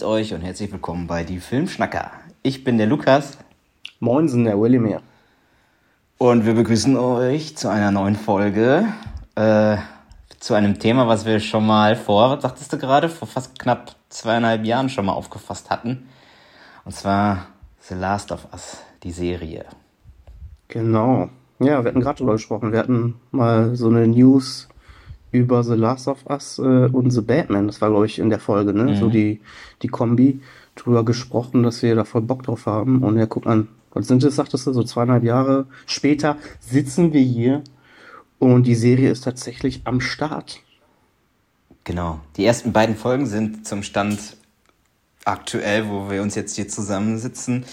grüßt euch und herzlich willkommen bei die Filmschnacker. Ich bin der Lukas. Moinsen, der William hier. Und wir begrüßen euch zu einer neuen Folge, äh, zu einem Thema, was wir schon mal vor, was sagtest du gerade, vor fast knapp zweieinhalb Jahren schon mal aufgefasst hatten. Und zwar The Last of Us, die Serie. Genau. Ja, wir hatten gerade drüber gesprochen. Wir hatten mal so eine News über The Last of Us äh, und The Batman. Das war, glaube ich, in der Folge, ne? Mhm. So die, die Kombi drüber gesprochen, dass wir da voll Bock drauf haben. Und ja, guck an, was sind das, sagtest du, so zweieinhalb Jahre später sitzen wir hier und die Serie ist tatsächlich am Start. Genau. Die ersten beiden Folgen sind zum Stand aktuell, wo wir uns jetzt hier zusammensitzen,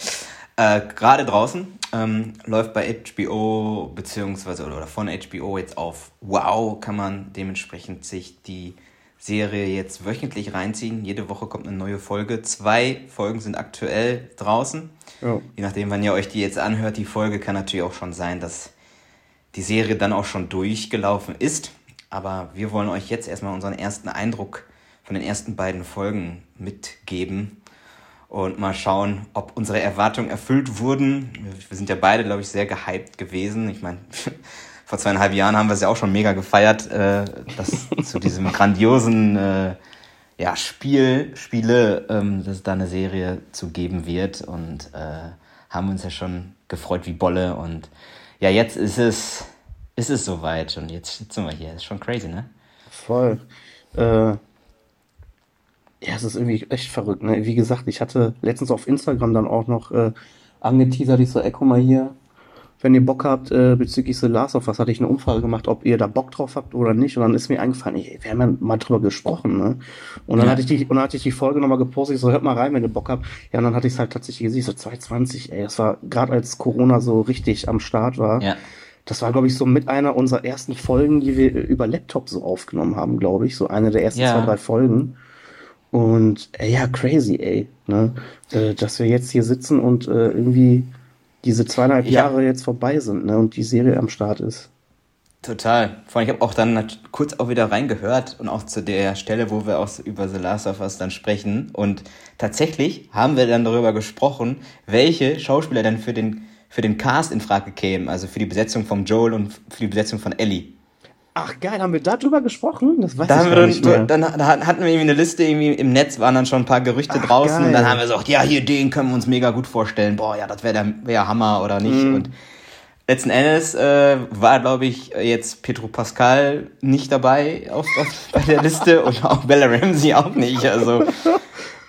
äh, gerade draußen. Ähm, läuft bei HBO beziehungsweise oder von HBO jetzt auf Wow, kann man dementsprechend sich die Serie jetzt wöchentlich reinziehen. Jede Woche kommt eine neue Folge. Zwei Folgen sind aktuell draußen. Ja. Je nachdem, wann ihr euch die jetzt anhört, die Folge kann natürlich auch schon sein, dass die Serie dann auch schon durchgelaufen ist. Aber wir wollen euch jetzt erstmal unseren ersten Eindruck von den ersten beiden Folgen mitgeben und mal schauen, ob unsere Erwartungen erfüllt wurden. Wir sind ja beide, glaube ich, sehr gehypt gewesen. Ich meine, vor zweieinhalb Jahren haben wir es ja auch schon mega gefeiert, äh, dass zu diesem grandiosen äh, ja, Spiel, Spiele, ähm, dass es da eine Serie zu geben wird und äh, haben uns ja schon gefreut wie Bolle und ja, jetzt ist es, ist es soweit und jetzt sitzen wir hier. Ist schon crazy, ne? Voll. Äh, ja, es ist irgendwie echt verrückt. Ne? Wie gesagt, ich hatte letztens auf Instagram dann auch noch äh, angeteasert, ich so, ey, guck mal hier, wenn ihr Bock habt äh, bezüglich The Last of Us, hatte ich eine Umfrage gemacht, ob ihr da Bock drauf habt oder nicht. Und dann ist mir eingefallen, ey, wir haben ja mal drüber gesprochen, ne? Und dann ja. hatte ich die, und dann hatte ich die Folge nochmal gepostet, ich so, hört mal rein, wenn ihr Bock habt. Ja, und dann hatte ich es halt tatsächlich gesehen, so 220, ey, das war gerade als Corona so richtig am Start war. Ja. Das war, glaube ich, so mit einer unserer ersten Folgen, die wir über Laptop so aufgenommen haben, glaube ich. So eine der ersten ja. zwei, drei Folgen. Und äh, ja, crazy, ey. Ne? Äh, dass wir jetzt hier sitzen und äh, irgendwie diese zweieinhalb ja. Jahre jetzt vorbei sind ne? und die Serie am Start ist. Total. Vor allem, ich habe auch dann kurz auch wieder reingehört und auch zu der Stelle, wo wir auch über The Last of Us dann sprechen. Und tatsächlich haben wir dann darüber gesprochen, welche Schauspieler dann für den, für den Cast in Frage kämen. Also für die Besetzung von Joel und für die Besetzung von Ellie. Ach geil, haben wir darüber gesprochen? Das weiß da ich gar nicht mehr. Dann, dann, hatten wir irgendwie eine Liste, irgendwie im Netz waren dann schon ein paar Gerüchte Ach, draußen. Geil. Und dann haben wir gesagt, ja, hier, den können wir uns mega gut vorstellen. Boah, ja, das wäre der wär Hammer oder nicht. Mhm. Und letzten Endes äh, war, glaube ich, jetzt Petro Pascal nicht dabei auf, auf, bei der Liste und auch Bella Ramsey auch nicht. Also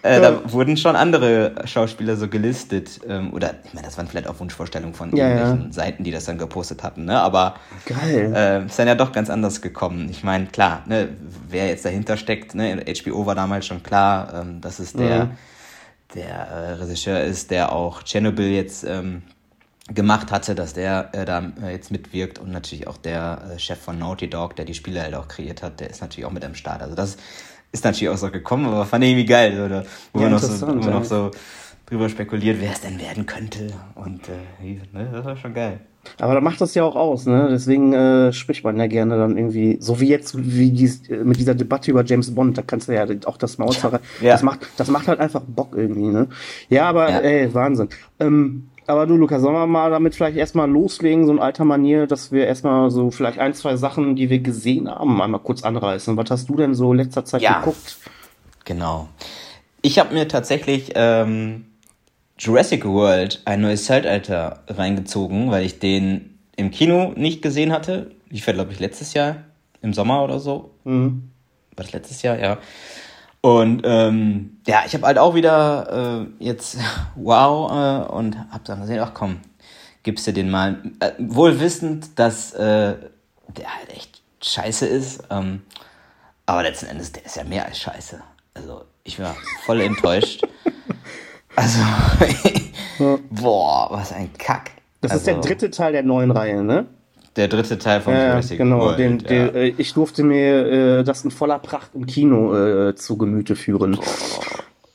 äh, da wurden schon andere Schauspieler so gelistet. Ähm, oder, ich meine, das waren vielleicht auch Wunschvorstellungen von ja, irgendwelchen ja. Seiten, die das dann gepostet hatten. Ne? Aber Geil. Äh, ist dann ja doch ganz anders gekommen. Ich meine, klar, ne, wer jetzt dahinter steckt, ne, HBO war damals schon klar, ähm, dass es der, mhm. der äh, Regisseur ist, der auch Chernobyl jetzt ähm, gemacht hatte, dass der äh, da äh, jetzt mitwirkt und natürlich auch der äh, Chef von Naughty Dog, der die Spiele halt auch kreiert hat, der ist natürlich auch mit am Start. Also das ist natürlich auch so gekommen, aber fand ich irgendwie geil, oder? Wo, ja, man, noch so, wo man noch so drüber spekuliert, wer es denn werden könnte. Und äh, ne, das war schon geil. Aber da macht das ja auch aus, ne? Deswegen äh, spricht man ja gerne dann irgendwie, so wie jetzt, wie dies, mit dieser Debatte über James Bond, da kannst du ja auch das Maul ja, ja. Das macht, das macht halt einfach Bock irgendwie, ne? Ja, aber ja. ey, Wahnsinn. Ähm, aber du, Lukas, sollen wir mal damit vielleicht erstmal loslegen, so in alter Manier, dass wir erstmal so vielleicht ein, zwei Sachen, die wir gesehen haben, einmal kurz anreißen. Was hast du denn so letzter Zeit ja, geguckt? Genau. Ich habe mir tatsächlich ähm, Jurassic World, ein neues Zeitalter, reingezogen, weil ich den im Kino nicht gesehen hatte. Lief ja, glaube ich, letztes Jahr, im Sommer oder so. Mhm. War das letztes Jahr? Ja. Und ähm, ja, ich habe halt auch wieder äh, jetzt wow äh, und habe dann gesehen, ach komm, gibst du den mal. Äh, wohl wissend, dass äh, der halt echt scheiße ist. Ähm, aber letzten Endes, der ist ja mehr als scheiße. Also ich war voll enttäuscht. Also, boah, was ein Kack. Das also, ist der also dritte Teil der neuen Reihe, ne? Der dritte Teil von ja, Jurassic genau, World. Den, den, ja. äh, ich durfte mir äh, das in voller Pracht im Kino äh, zu Gemüte führen. Boah.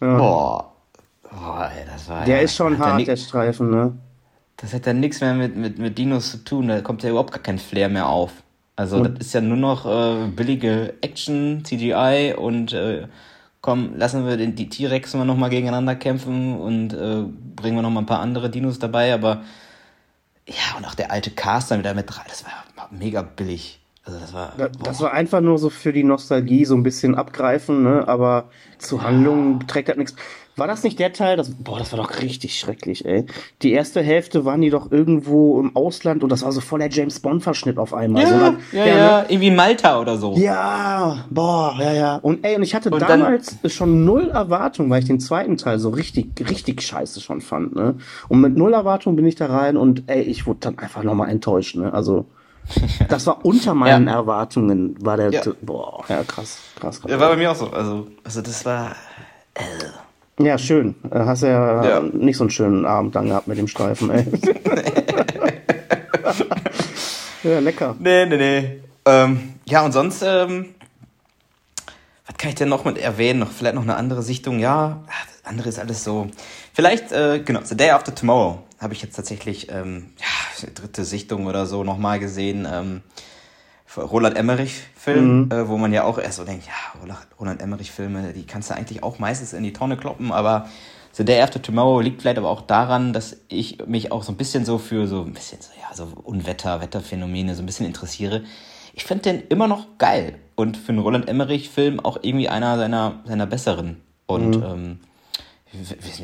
Ja. Boah. Boah ey, das war, der ist schon hart, der Streifen, ne? Das hat ja nichts mehr mit, mit, mit Dinos zu tun. Da kommt ja überhaupt gar kein Flair mehr auf. Also, und? das ist ja nur noch äh, billige Action, CGI und äh, komm, lassen wir den, die T-Rex mal nochmal gegeneinander kämpfen und äh, bringen wir nochmal ein paar andere Dinos dabei, aber ja, und auch der alte Cast dann wieder mit drei, das war mega billig. Also das war, das war einfach nur so für die Nostalgie so ein bisschen abgreifen, ne? aber zu Handlungen trägt das nichts. War das nicht der Teil? Das, boah, das war doch richtig schrecklich, ey. Die erste Hälfte waren die doch irgendwo im Ausland und das war so voll der James Bond-Verschnitt auf einmal. Ja, so, dann, ja, ja, ja, irgendwie Malta oder so. Ja, boah, ja, ja. Und ey, und ich hatte und damals dann, schon null Erwartung, weil ich den zweiten Teil so richtig, richtig scheiße schon fand, ne? Und mit null Erwartung bin ich da rein und ey, ich wurde dann einfach nochmal enttäuscht, ne? Also. Das war unter meinen ja. Erwartungen, war der. Ja. Boah, ja, krass, krass, krass. Ja, war bei mir auch so. Also, also das war. Äh. Ja, schön. Äh, hast ja, ja, nicht so einen schönen Abend dann gehabt mit dem Streifen, ey. ja, lecker. Nee, nee, nee. Ähm, ja, und sonst, ähm, was kann ich denn noch mit erwähnen? Noch, vielleicht noch eine andere Sichtung? Ja, das andere ist alles so. Vielleicht, äh, genau, The Day After Tomorrow habe ich jetzt tatsächlich, ähm, ja, dritte Sichtung oder so nochmal gesehen. Ähm, Roland Emmerich-Film, mhm. äh, wo man ja auch erst so denkt, ja, Roland Emmerich-Filme, die kannst du eigentlich auch meistens in die Tonne kloppen, aber The Day After Tomorrow liegt vielleicht aber auch daran, dass ich mich auch so ein bisschen so für so ein bisschen so, ja, so Unwetter, Wetterphänomene so ein bisschen interessiere. Ich finde den immer noch geil und für einen Roland Emmerich-Film auch irgendwie einer seiner, seiner besseren. Und mhm. ähm,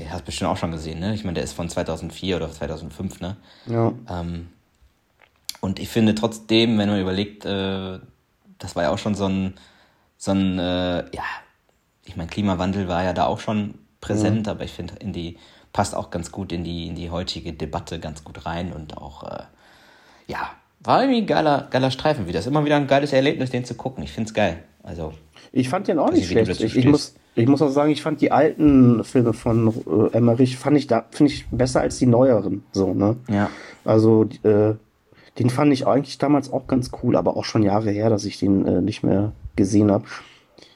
hast bestimmt auch schon gesehen, ne? Ich meine, der ist von 2004 oder 2005, ne? Ja. Ähm, und ich finde trotzdem, wenn man überlegt, äh, das war ja auch schon so ein, so ein, äh, ja, ich meine, Klimawandel war ja da auch schon präsent, mhm. aber ich finde, in die passt auch ganz gut in die in die heutige Debatte ganz gut rein und auch, äh, ja, war irgendwie ein geiler, geiler Streifen wieder. Ist immer wieder ein geiles Erlebnis, den zu gucken. Ich finde es geil. Also. Ich fand den auch nicht schlecht. Ich, ich, muss, ich muss auch sagen, ich fand die alten Filme von äh, Emmerich fand ich da finde ich besser als die neueren so ne ja also äh, den fand ich eigentlich damals auch ganz cool aber auch schon Jahre her dass ich den äh, nicht mehr gesehen habe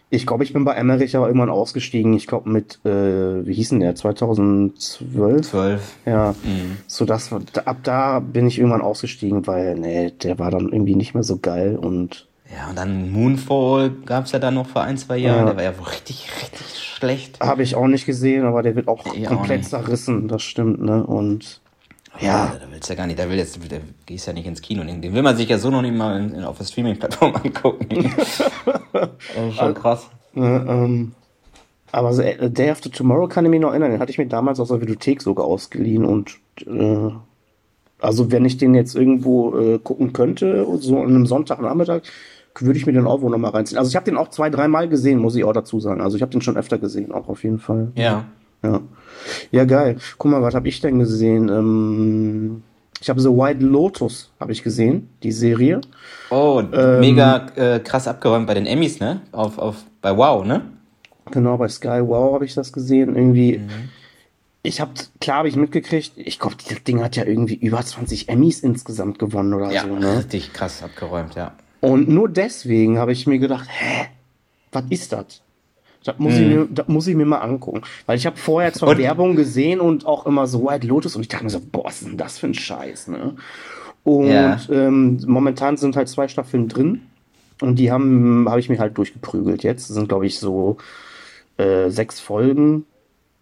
ich glaube ich bin bei Emmerich aber irgendwann ausgestiegen ich glaube mit äh, wie hießen der 2012 12 ja mhm. so das ab da bin ich irgendwann ausgestiegen weil nee der war dann irgendwie nicht mehr so geil und ja, und dann Moonfall gab es ja dann noch vor ein, zwei Jahren. Ja. Der war ja wohl richtig, richtig schlecht. Habe ich auch nicht gesehen, aber der wird auch ich komplett auch zerrissen, das stimmt, ne? Und ja. ja. Da willst du ja gar nicht, da will jetzt, da gehst ja nicht ins Kino. Den will man sich ja so noch nicht mal in, in, auf der Streaming-Plattform angucken. das ist schon krass. Äh, ähm, aber so, äh, Day After Tomorrow kann ich mich noch erinnern, den hatte ich mir damals aus der Videothek sogar ausgeliehen und äh, also wenn ich den jetzt irgendwo äh, gucken könnte, so an einem Sonntagnachmittag, würde ich mir den auch wohl nochmal reinziehen. Also ich habe den auch zwei, dreimal gesehen, muss ich auch dazu sagen. Also ich habe den schon öfter gesehen, auch auf jeden Fall. Ja. Ja, ja geil. Guck mal, was habe ich denn gesehen? Ähm, ich habe The White Lotus, habe ich gesehen, die Serie. Oh, ähm, mega äh, krass abgeräumt bei den Emmys, ne? Auf, auf, bei Wow, ne? Genau, bei Sky Wow habe ich das gesehen. Irgendwie. Mhm. Ich habe, klar habe ich mitgekriegt, ich glaube, das Ding hat ja irgendwie über 20 Emmys insgesamt gewonnen oder ja, so. Ne? Richtig krass abgeräumt, ja. Und nur deswegen habe ich mir gedacht, hä, was ist das? Das muss, hm. ich mhm. mir, das muss ich mir mal angucken. Weil ich habe vorher zwar und? Werbung gesehen und auch immer so White Lotus und ich dachte mir so, boah, was ist denn das für ein Scheiß, ne? Und ja. ähm, momentan sind halt zwei Staffeln drin und die haben, habe ich mir halt durchgeprügelt jetzt. Das sind, glaube ich, so äh, sechs Folgen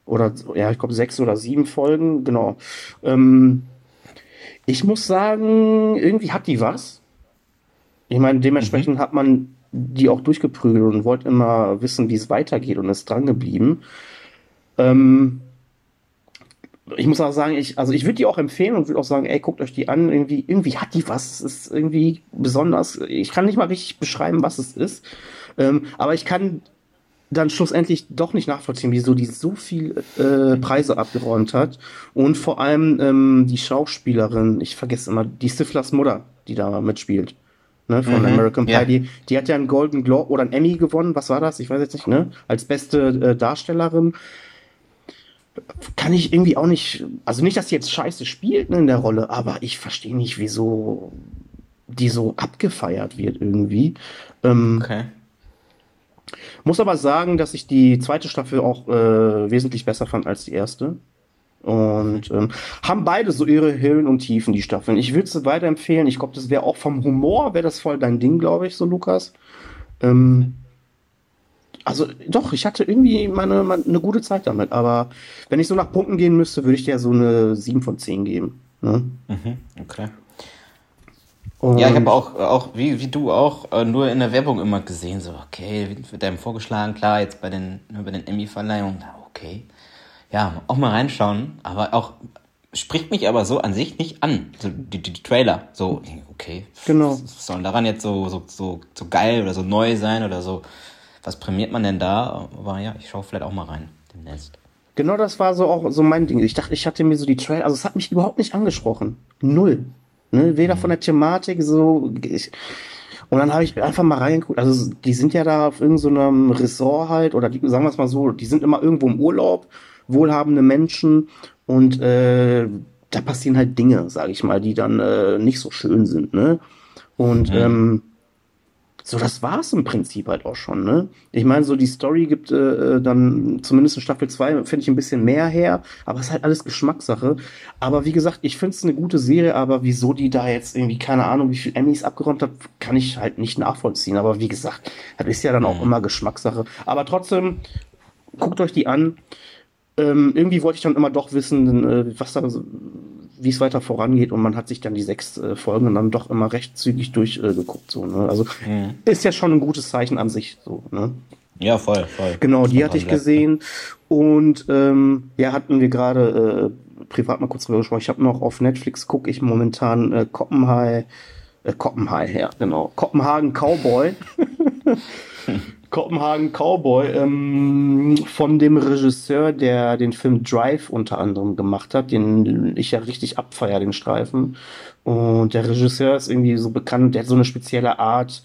oder ja, ich glaube sechs oder sieben Folgen, genau. Ähm, ich muss sagen, irgendwie hat die was. Ich meine, dementsprechend mhm. hat man die auch durchgeprügelt und wollte immer wissen, wie es weitergeht und ist dran geblieben. Ähm, ich muss auch sagen, ich, also ich würde die auch empfehlen und würde auch sagen, ey, guckt euch die an. Irgendwie, irgendwie hat die was. Ist irgendwie besonders. Ich kann nicht mal richtig beschreiben, was es ist. Ähm, aber ich kann dann schlussendlich doch nicht nachvollziehen, wieso die so viel äh, Preise abgeräumt hat. Und vor allem ähm, die Schauspielerin, ich vergesse immer, die Stiflers Mutter, die da mitspielt ne, von mhm, American Pie. Ja. Die, die hat ja einen Golden Globe oder einen Emmy gewonnen, was war das? Ich weiß jetzt nicht, ne? Als beste äh, Darstellerin. Kann ich irgendwie auch nicht, also nicht, dass sie jetzt scheiße spielt ne, in der Rolle, aber ich verstehe nicht, wieso die so abgefeiert wird irgendwie. Ähm, okay. Muss aber sagen, dass ich die zweite Staffel auch äh, wesentlich besser fand als die erste. Und ähm, haben beide so ihre Höhen und Tiefen, die Staffeln. Ich würde sie weiterempfehlen. Ich glaube, das wäre auch vom Humor, wäre das voll dein Ding, glaube ich, so Lukas. Ähm, Also doch, ich hatte irgendwie meine, meine, eine gute Zeit damit. Aber wenn ich so nach Punkten gehen müsste, würde ich dir so eine 7 von 10 geben. Ne? Mhm, okay. Und ja, ich habe auch, auch wie, wie du auch, äh, nur in der Werbung immer gesehen, so, okay, wird einem vorgeschlagen, klar, jetzt bei den, bei den Emmy-Verleihungen, okay. Ja, auch mal reinschauen, aber auch, spricht mich aber so an sich nicht an, so die, die, die Trailer, so, okay. Genau. Was soll daran jetzt so, so, so, so geil oder so neu sein oder so, was prämiert man denn da? Aber ja, ich schaue vielleicht auch mal rein, demnächst. Genau das war so auch so mein Ding. Ich dachte, ich hatte mir so die Trailer, also es hat mich überhaupt nicht angesprochen. Null. Ne? Weder von der Thematik so. Ich, und dann habe ich einfach mal reingeguckt. Also die sind ja da auf irgendeinem so Ressort halt, oder die, sagen wir es mal so, die sind immer irgendwo im Urlaub, wohlhabende Menschen und äh, da passieren halt Dinge, sage ich mal, die dann äh, nicht so schön sind. Ne? Und mhm. ähm, so, das war es im Prinzip halt auch schon, ne? Ich meine, so die Story gibt äh, äh dann zumindest in Staffel 2, finde ich, ein bisschen mehr her, aber es ist halt alles Geschmackssache. Aber wie gesagt, ich finde es eine gute Serie, aber wieso die da jetzt irgendwie, keine Ahnung, wie viel Emmys abgeräumt hat, kann ich halt nicht nachvollziehen. Aber wie gesagt, das ist ja dann auch mhm. immer Geschmackssache. Aber trotzdem, guckt euch die an. Ähm, irgendwie wollte ich dann immer doch wissen, äh, was da wie es weiter vorangeht und man hat sich dann die sechs äh, Folgen dann doch immer recht zügig durchgeguckt. Äh, so, ne? Also mhm. ist ja schon ein gutes Zeichen an sich. So, ne? Ja, voll, voll. Genau, die hatte ich gesehen. Und ähm, ja, hatten wir gerade äh, privat mal kurz drüber gesprochen. Ich habe noch auf Netflix, gucke ich momentan äh, Koppenhai, äh, Koppenhai, ja, genau. Kopenhagen Cowboy. Kopenhagen Cowboy ähm, von dem Regisseur, der den Film Drive unter anderem gemacht hat, den ich ja richtig abfeier, den Streifen. Und der Regisseur ist irgendwie so bekannt, der hat so eine spezielle Art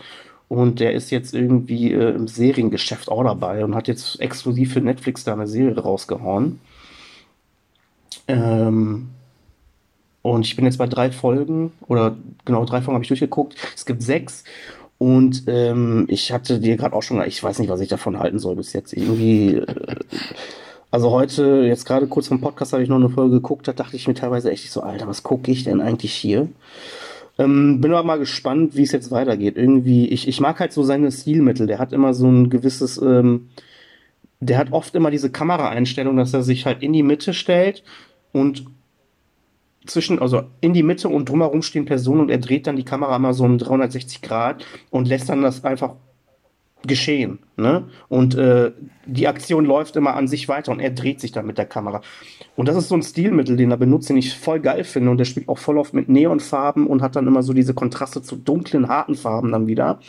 und der ist jetzt irgendwie äh, im Seriengeschäft auch dabei und hat jetzt exklusiv für Netflix da eine Serie rausgehauen. Ähm, und ich bin jetzt bei drei Folgen, oder genau drei Folgen habe ich durchgeguckt. Es gibt sechs und ähm, ich hatte dir gerade auch schon, ich weiß nicht, was ich davon halten soll bis jetzt. Irgendwie, äh, also heute, jetzt gerade kurz vom Podcast habe ich noch eine Folge geguckt, da dachte ich mir teilweise echt so, Alter, was gucke ich denn eigentlich hier? Ähm, bin aber mal gespannt, wie es jetzt weitergeht. Irgendwie, ich, ich mag halt so seine Stilmittel. Der hat immer so ein gewisses, ähm, der hat oft immer diese Kameraeinstellung, dass er sich halt in die Mitte stellt und zwischen, also in die Mitte und drumherum stehen Personen und er dreht dann die Kamera mal so um 360 Grad und lässt dann das einfach geschehen. Ne? Und äh, die Aktion läuft immer an sich weiter und er dreht sich dann mit der Kamera. Und das ist so ein Stilmittel, den er benutzt, den ich voll geil finde. Und der spielt auch voll oft mit Neonfarben und hat dann immer so diese Kontraste zu dunklen, harten Farben dann wieder.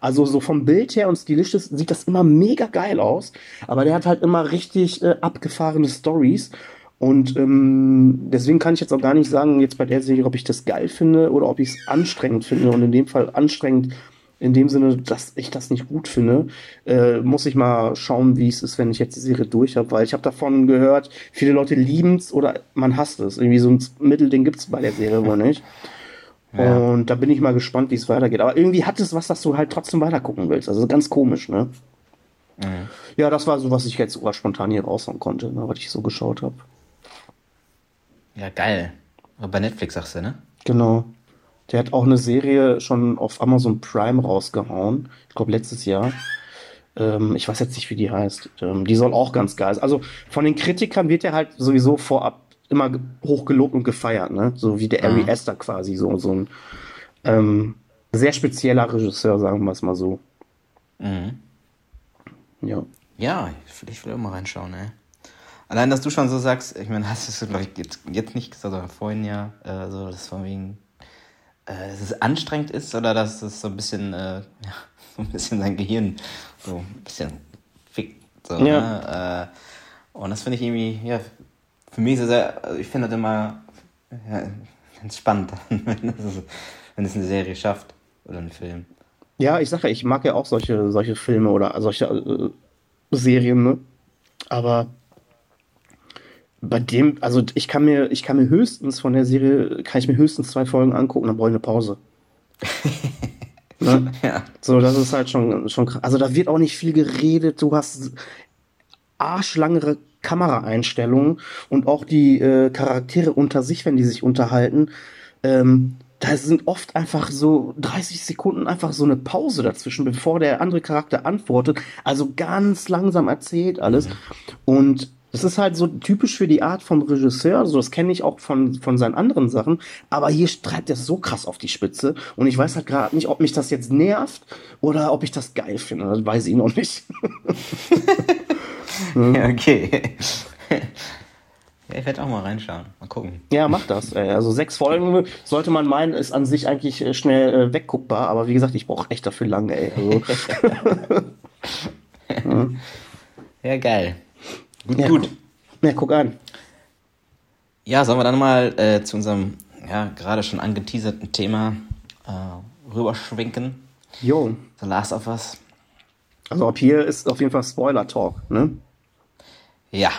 Also so vom Bild her und stilistisch sieht das immer mega geil aus. Aber der hat halt immer richtig äh, abgefahrene Stories. Und ähm, deswegen kann ich jetzt auch gar nicht sagen, jetzt bei der Serie, ob ich das geil finde oder ob ich es anstrengend finde. Und in dem Fall anstrengend in dem Sinne, dass ich das nicht gut finde. Äh, muss ich mal schauen, wie es ist, wenn ich jetzt die Serie durch habe, weil ich habe davon gehört, viele Leute lieben es oder man hasst es. Irgendwie so ein Mittelding gibt es bei der Serie wohl nicht. Ja. Und da bin ich mal gespannt, wie es weitergeht. Aber irgendwie hat es was, dass du halt trotzdem weitergucken willst. Also ganz komisch, ne? Mhm. Ja, das war so, was ich jetzt spontan hier raushauen konnte, ne, was ich so geschaut habe. Ja, geil. Aber bei Netflix sagst du, ne? Genau. Der hat auch eine Serie schon auf Amazon Prime rausgehauen. Ich glaube, letztes Jahr. Ähm, ich weiß jetzt nicht, wie die heißt. Ähm, die soll auch ganz geil sein. Also von den Kritikern wird er halt sowieso vorab immer hochgelobt und gefeiert, ne? So wie der Ari mhm. Aster quasi, so, so ein ähm, sehr spezieller Regisseur, sagen wir es mal so. Mhm. Ja. Ja, ich will auch mal reinschauen, ey. Allein, dass du schon so sagst, ich meine, hast du, glaube ich, jetzt, jetzt nicht gesagt, aber vorhin ja, äh, so, dass von wegen, äh, dass es anstrengend ist oder dass es so ein bisschen, äh, ja, so ein bisschen sein Gehirn so ein bisschen fickt. So, ja. Ne? Und das finde ich irgendwie, ja, für mich ist es sehr, also ich finde das immer ja, ganz spannend, wenn es, wenn es eine Serie schafft oder einen Film. Ja, ich sage ja, ich mag ja auch solche, solche Filme oder solche äh, Serien, ne? Aber bei dem, also ich kann mir, ich kann mir höchstens von der Serie, kann ich mir höchstens zwei Folgen angucken, dann brauche ich eine Pause. ne? Ja. So, das ist halt schon, schon krass. Also da wird auch nicht viel geredet, du hast arschlangere Kameraeinstellungen und auch die äh, Charaktere unter sich, wenn die sich unterhalten, ähm, da sind oft einfach so 30 Sekunden einfach so eine Pause dazwischen, bevor der andere Charakter antwortet. Also ganz langsam erzählt alles. Und das ist halt so typisch für die Art vom Regisseur. Also das kenne ich auch von, von seinen anderen Sachen. Aber hier treibt er so krass auf die Spitze. Und ich weiß halt gerade nicht, ob mich das jetzt nervt oder ob ich das geil finde. Das weiß ich noch nicht. okay. Ja, ich werde auch mal reinschauen. Mal gucken. Ja, mach das. Also sechs Folgen sollte man meinen, ist an sich eigentlich äh, schnell äh, wegguckbar. Aber wie gesagt, ich brauche echt dafür lange, ey. Also. ja. ja, geil. Gut, ja, gut. Guck, ja, guck an. Ja, sollen wir dann mal äh, zu unserem ja, gerade schon angeteaserten Thema äh, rüberschwenken? Jo. The Last of Us. Also ab hier ist auf jeden Fall Spoiler-Talk, ne? Ja,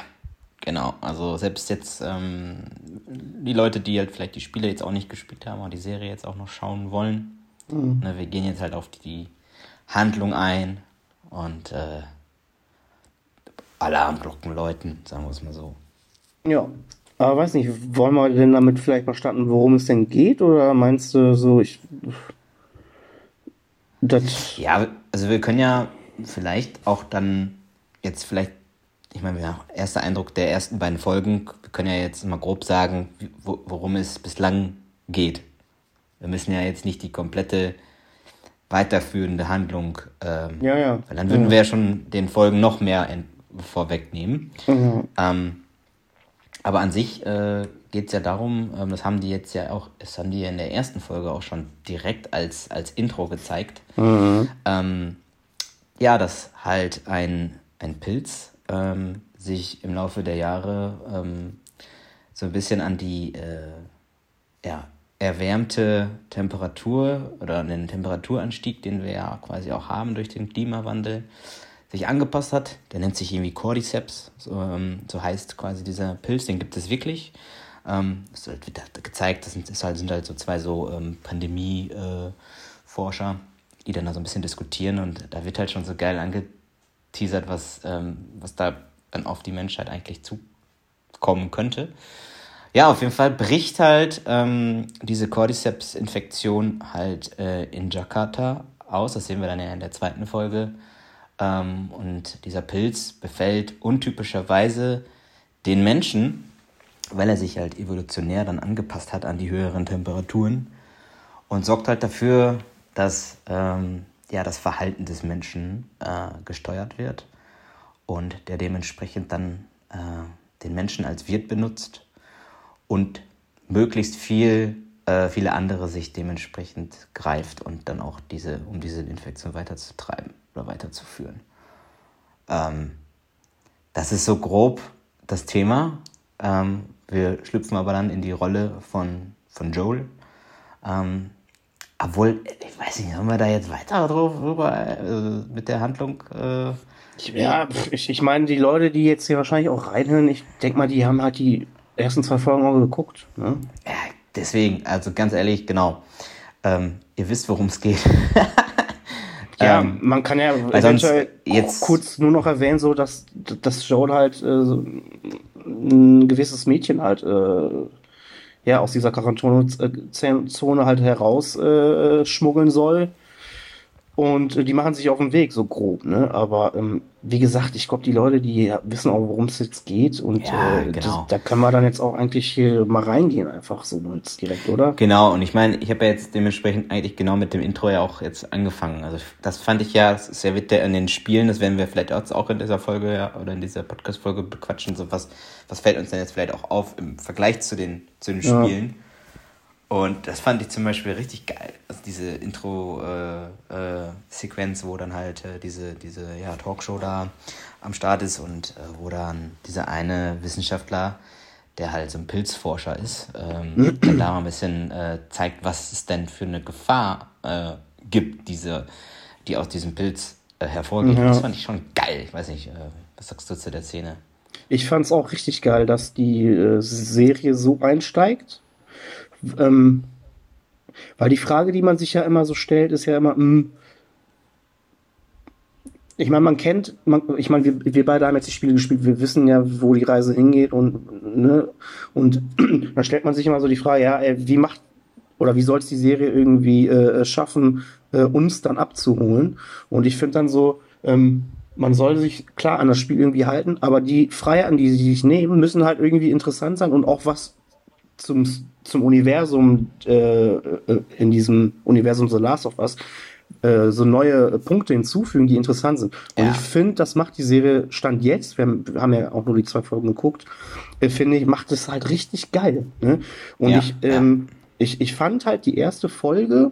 genau. Also selbst jetzt ähm, die Leute, die halt vielleicht die Spiele jetzt auch nicht gespielt haben, aber die Serie jetzt auch noch schauen wollen. Mhm. Ne, wir gehen jetzt halt auf die Handlung ein und äh, Alarmglocken läuten, sagen wir es mal so. Ja, aber weiß nicht, wollen wir denn damit vielleicht mal starten, worum es denn geht? Oder meinst du so, ich. Das ja, also wir können ja vielleicht auch dann jetzt vielleicht, ich meine, ja, erster Eindruck der ersten beiden Folgen, wir können ja jetzt mal grob sagen, worum es bislang geht. Wir müssen ja jetzt nicht die komplette weiterführende Handlung, ähm, ja, ja. weil dann würden ja. wir ja schon den Folgen noch mehr vorwegnehmen. Mhm. Ähm, aber an sich äh, geht es ja darum, ähm, das haben die jetzt ja auch, das haben die ja in der ersten Folge auch schon direkt als, als Intro gezeigt. Mhm. Ähm, ja, dass halt ein, ein Pilz ähm, sich im Laufe der Jahre ähm, so ein bisschen an die äh, ja, erwärmte Temperatur oder an den Temperaturanstieg, den wir ja quasi auch haben durch den Klimawandel, sich angepasst hat. Der nennt sich irgendwie Cordyceps, so, ähm, so heißt quasi dieser Pilz, den gibt es wirklich. Ähm, es wird gezeigt, das sind, das halt, sind halt so zwei so ähm, Pandemie-Forscher, äh, die dann da so ein bisschen diskutieren und da wird halt schon so geil angeteasert, was, ähm, was da dann auf die Menschheit eigentlich zukommen könnte. Ja, auf jeden Fall bricht halt ähm, diese Cordyceps-Infektion halt äh, in Jakarta aus. Das sehen wir dann ja in der zweiten Folge ähm, und dieser Pilz befällt untypischerweise den Menschen, weil er sich halt evolutionär dann angepasst hat an die höheren Temperaturen und sorgt halt dafür, dass ähm, ja, das Verhalten des Menschen äh, gesteuert wird und der dementsprechend dann äh, den Menschen als Wirt benutzt und möglichst viel, äh, viele andere sich dementsprechend greift und dann auch diese, um diese Infektion weiterzutreiben oder weiterzuführen. Ähm, das ist so grob das Thema. Ähm, wir schlüpfen aber dann in die Rolle von, von Joel. Ähm, obwohl, ich weiß nicht, haben wir da jetzt weiter drüber äh, mit der Handlung? Äh, ja, ich, ich meine, die Leute, die jetzt hier wahrscheinlich auch reinhören, ich denke mal, die haben halt die ersten zwei Folgen auch geguckt. Ne? Ja, deswegen, also ganz ehrlich, genau. Ähm, ihr wisst, worum es geht. Ja, ähm, man kann ja eventuell jetzt kurz nur noch erwähnen, so dass, dass Joel halt äh, ein gewisses Mädchen halt äh, ja aus dieser Quarantänezone halt heraus äh, schmuggeln soll und äh, die machen sich auf den Weg, so grob, ne? Aber ähm, wie gesagt, ich glaube, die Leute, die wissen auch, worum es jetzt geht. Und ja, äh, genau. das, da können wir dann jetzt auch eigentlich hier mal reingehen, einfach so jetzt direkt, oder? Genau, und ich meine, ich habe ja jetzt dementsprechend eigentlich genau mit dem Intro ja auch jetzt angefangen. Also das fand ich ja, ja wird in den Spielen, das werden wir vielleicht auch in dieser Folge ja, oder in dieser Podcast-Folge bequatschen, so was, was fällt uns denn jetzt vielleicht auch auf im Vergleich zu den, zu den Spielen. Ja und das fand ich zum Beispiel richtig geil. Also diese Intro-Sequenz, äh, äh, wo dann halt äh, diese, diese ja, Talkshow da am Start ist und äh, wo dann dieser eine Wissenschaftler, der halt so ein Pilzforscher ist, ähm, dann da mal ein bisschen äh, zeigt, was es denn für eine Gefahr äh, gibt, diese, die aus diesem Pilz hervorgeht. Ja. Das fand ich schon geil. Ich weiß nicht, was sagst du zu der Szene? Ich fand es auch richtig geil, dass die Serie so einsteigt ähm, weil die Frage, die man sich ja immer so stellt, ist ja immer, mh, hm, ich meine, man kennt, man, ich meine, wir, wir beide haben jetzt die Spiele gespielt, wir wissen ja, wo die Reise hingeht und, ne, und da stellt man sich immer so die Frage, ja, ey, wie macht oder wie soll es die Serie irgendwie äh, schaffen, äh, uns dann abzuholen? Und ich finde dann so, ähm, man soll sich klar an das Spiel irgendwie halten, aber die Freiheiten, die sie sich nehmen, müssen halt irgendwie interessant sein und auch was zum, zum Universum, äh, äh in diesem Universum The Last of Us, äh, so neue Punkte hinzufügen, die interessant sind. Und ja. ich finde, das macht die Serie Stand jetzt, wir haben, wir haben, ja auch nur die zwei Folgen geguckt, äh, finde ich, macht es halt richtig geil. Ne? Und ja, ich, ähm, ich, ich fand halt die erste Folge,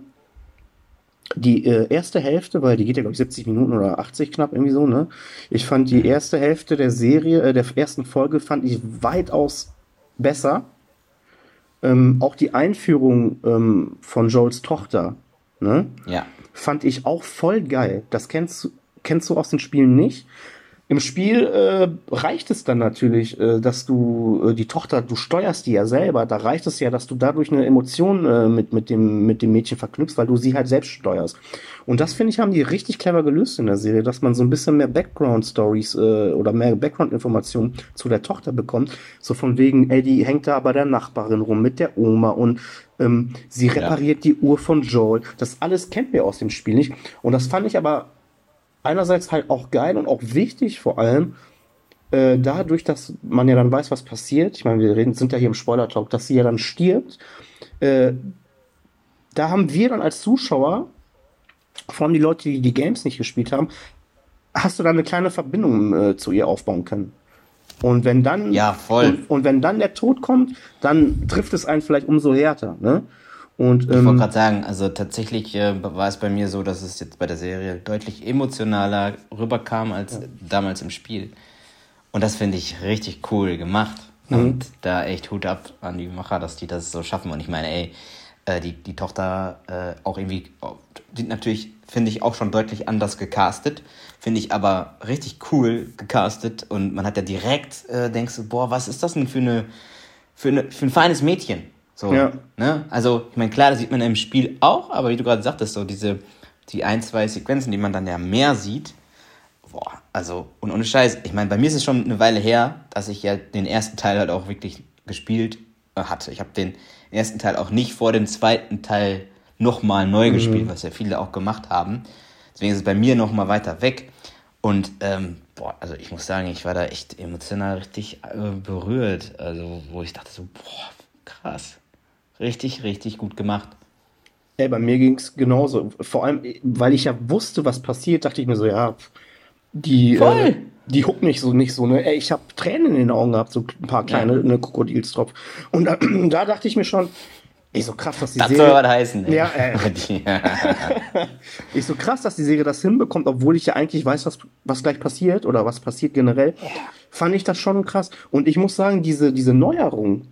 die äh, erste Hälfte, weil die geht ja, glaube ich, 70 Minuten oder 80 knapp, irgendwie so, ne? Ich fand die mhm. erste Hälfte der Serie, äh, der ersten Folge, fand ich weitaus besser. Ähm, auch die Einführung ähm, von Joels Tochter, ne? Ja. Fand ich auch voll geil. Das kennst, kennst du aus den Spielen nicht. Im Spiel äh, reicht es dann natürlich, äh, dass du äh, die Tochter, du steuerst die ja selber. Da reicht es ja, dass du dadurch eine Emotion äh, mit, mit, dem, mit dem Mädchen verknüpfst, weil du sie halt selbst steuerst. Und das finde ich, haben die richtig clever gelöst in der Serie, dass man so ein bisschen mehr Background-Stories äh, oder mehr Background-Informationen zu der Tochter bekommt. So von wegen, ey, die hängt da bei der Nachbarin rum mit der Oma und ähm, sie repariert ja. die Uhr von Joel. Das alles kennt wir aus dem Spiel nicht. Und das fand ich aber einerseits halt auch geil und auch wichtig vor allem, äh, dadurch, dass man ja dann weiß, was passiert. Ich meine, wir reden, sind ja hier im Spoiler-Talk, dass sie ja dann stirbt. Äh, da haben wir dann als Zuschauer, vor allem die Leute, die die Games nicht gespielt haben, hast du da eine kleine Verbindung äh, zu ihr aufbauen können. Und wenn dann ja, voll. Und, und, wenn dann der Tod kommt, dann trifft es einen vielleicht umso härter. Ne? Und, ähm, ich wollte gerade sagen, also tatsächlich äh, war es bei mir so, dass es jetzt bei der Serie deutlich emotionaler rüberkam als ja. damals im Spiel. Und das finde ich richtig cool gemacht. Mhm. Und da echt Hut ab an die Macher, dass die das so schaffen. Und ich meine, ey, äh, die, die Tochter äh, auch irgendwie, die natürlich, finde ich, auch schon deutlich anders gecastet. Finde ich aber richtig cool gecastet. Und man hat ja direkt, äh, denkst du, boah, was ist das denn für eine, für, eine, für ein feines Mädchen? So, ja. ne? Also, ich meine, klar, das sieht man im Spiel auch, aber wie du gerade sagtest, so diese, die ein, zwei Sequenzen, die man dann ja mehr sieht, boah, also, und ohne Scheiß, ich meine, bei mir ist es schon eine Weile her, dass ich ja den ersten Teil halt auch wirklich gespielt äh, hatte. Ich habe den ersten Teil auch nicht vor dem zweiten Teil nochmal neu mhm. gespielt, was ja viele auch gemacht haben. Deswegen ist es bei mir nochmal weiter weg. Und, ähm, boah, also ich muss sagen, ich war da echt emotional richtig äh, berührt. Also, wo ich dachte so, boah, krass. Richtig, richtig gut gemacht. Ey, bei mir ging es genauso. Vor allem, weil ich ja wusste, was passiert, dachte ich mir so, ja, die, äh, die huckt mich so nicht so, ne? Ey, ich habe Tränen in den Augen gehabt, so ein paar kleine ja. ne, Krokodilstropf. Und da, da dachte ich mir schon, Ey, so krass, dass die das Serie. Das soll was heißen. Ey. Ja, äh. ich so krass, dass die Serie das hinbekommt, obwohl ich ja eigentlich weiß, was, was gleich passiert oder was passiert generell. Fand ich das schon krass. Und ich muss sagen, diese, diese Neuerung,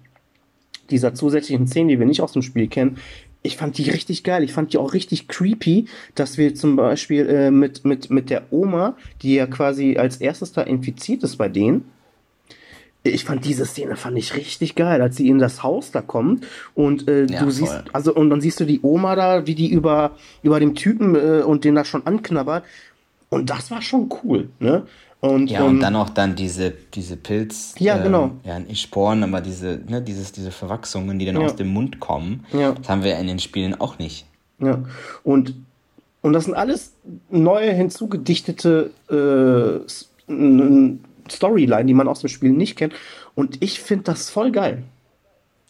dieser zusätzlichen Szenen, die wir nicht aus dem Spiel kennen, ich fand die richtig geil. Ich fand die auch richtig creepy, dass wir zum Beispiel äh, mit, mit, mit der Oma, die ja quasi als erstes da infiziert ist bei denen, ich fand diese Szene fand ich richtig geil, als sie in das Haus da kommt und äh, ja, du voll. siehst also und dann siehst du die Oma da, wie die über über dem Typen äh, und den da schon anknabbert und das war schon cool, ne? Und, ja, und ähm, dann auch dann diese, diese Pilz, ja, ähm, genau. ja, nicht Sporen, aber diese, ne, dieses, diese Verwachsungen, die dann ja. aus dem Mund kommen, ja. das haben wir in den Spielen auch nicht. Ja, und, und das sind alles neue hinzugedichtete äh, Storyline, die man aus dem Spiel nicht kennt. Und ich finde das voll geil.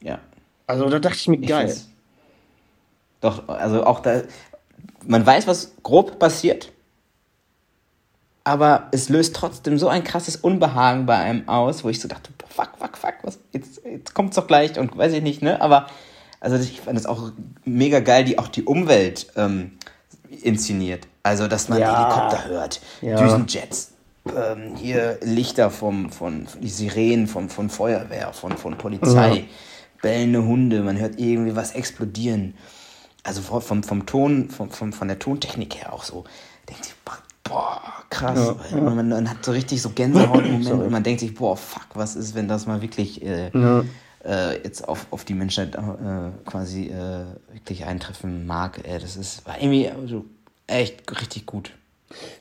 Ja. Also da dachte ich mir, geil. Ich doch, also auch da, man weiß, was grob passiert aber es löst trotzdem so ein krasses Unbehagen bei einem aus, wo ich so dachte, fuck, fuck, fuck, was, jetzt, jetzt kommt's doch gleich und weiß ich nicht, ne? Aber also ich fand es auch mega geil, die auch die Umwelt ähm, inszeniert. Also, dass man ja. Helikopter hört, ja. Düsenjets, ähm, hier Lichter vom, von, die Sirenen von, von Feuerwehr, von, von Polizei, ja. bellende Hunde, man hört irgendwie was explodieren. Also vom, vom Ton, vom, vom, von der Tontechnik her auch so. Denkt sich, boah, krass. Ja, ja. Man, man, hat so richtig so Gänsehautmomente und man denkt sich, boah, fuck, was ist, wenn das mal wirklich äh, ja. äh, jetzt auf, auf die Menschheit äh, quasi äh, wirklich eintreffen mag. Das ist war irgendwie also, echt richtig gut.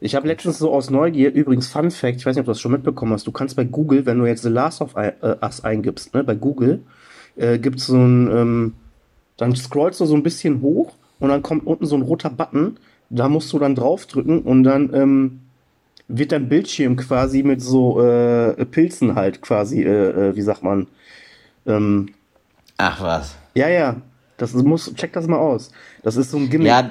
Ich habe letztens so aus Neugier, übrigens Fun Fact, ich weiß nicht, ob du das schon mitbekommen hast, du kannst bei Google, wenn du jetzt The Last of Us eingibst, ne, bei Google, äh, gibt es so ein, ähm, Dann scrollst du so ein bisschen hoch und dann kommt unten so ein roter Button. Da musst du dann draufdrücken und dann ähm, wird dein Bildschirm quasi mit so äh, Pilzen halt quasi, äh, äh, wie sagt man? Ähm, Ach was. Ja, ja. Das muss, check das mal aus. Das ist so ein Gimmick. Ja,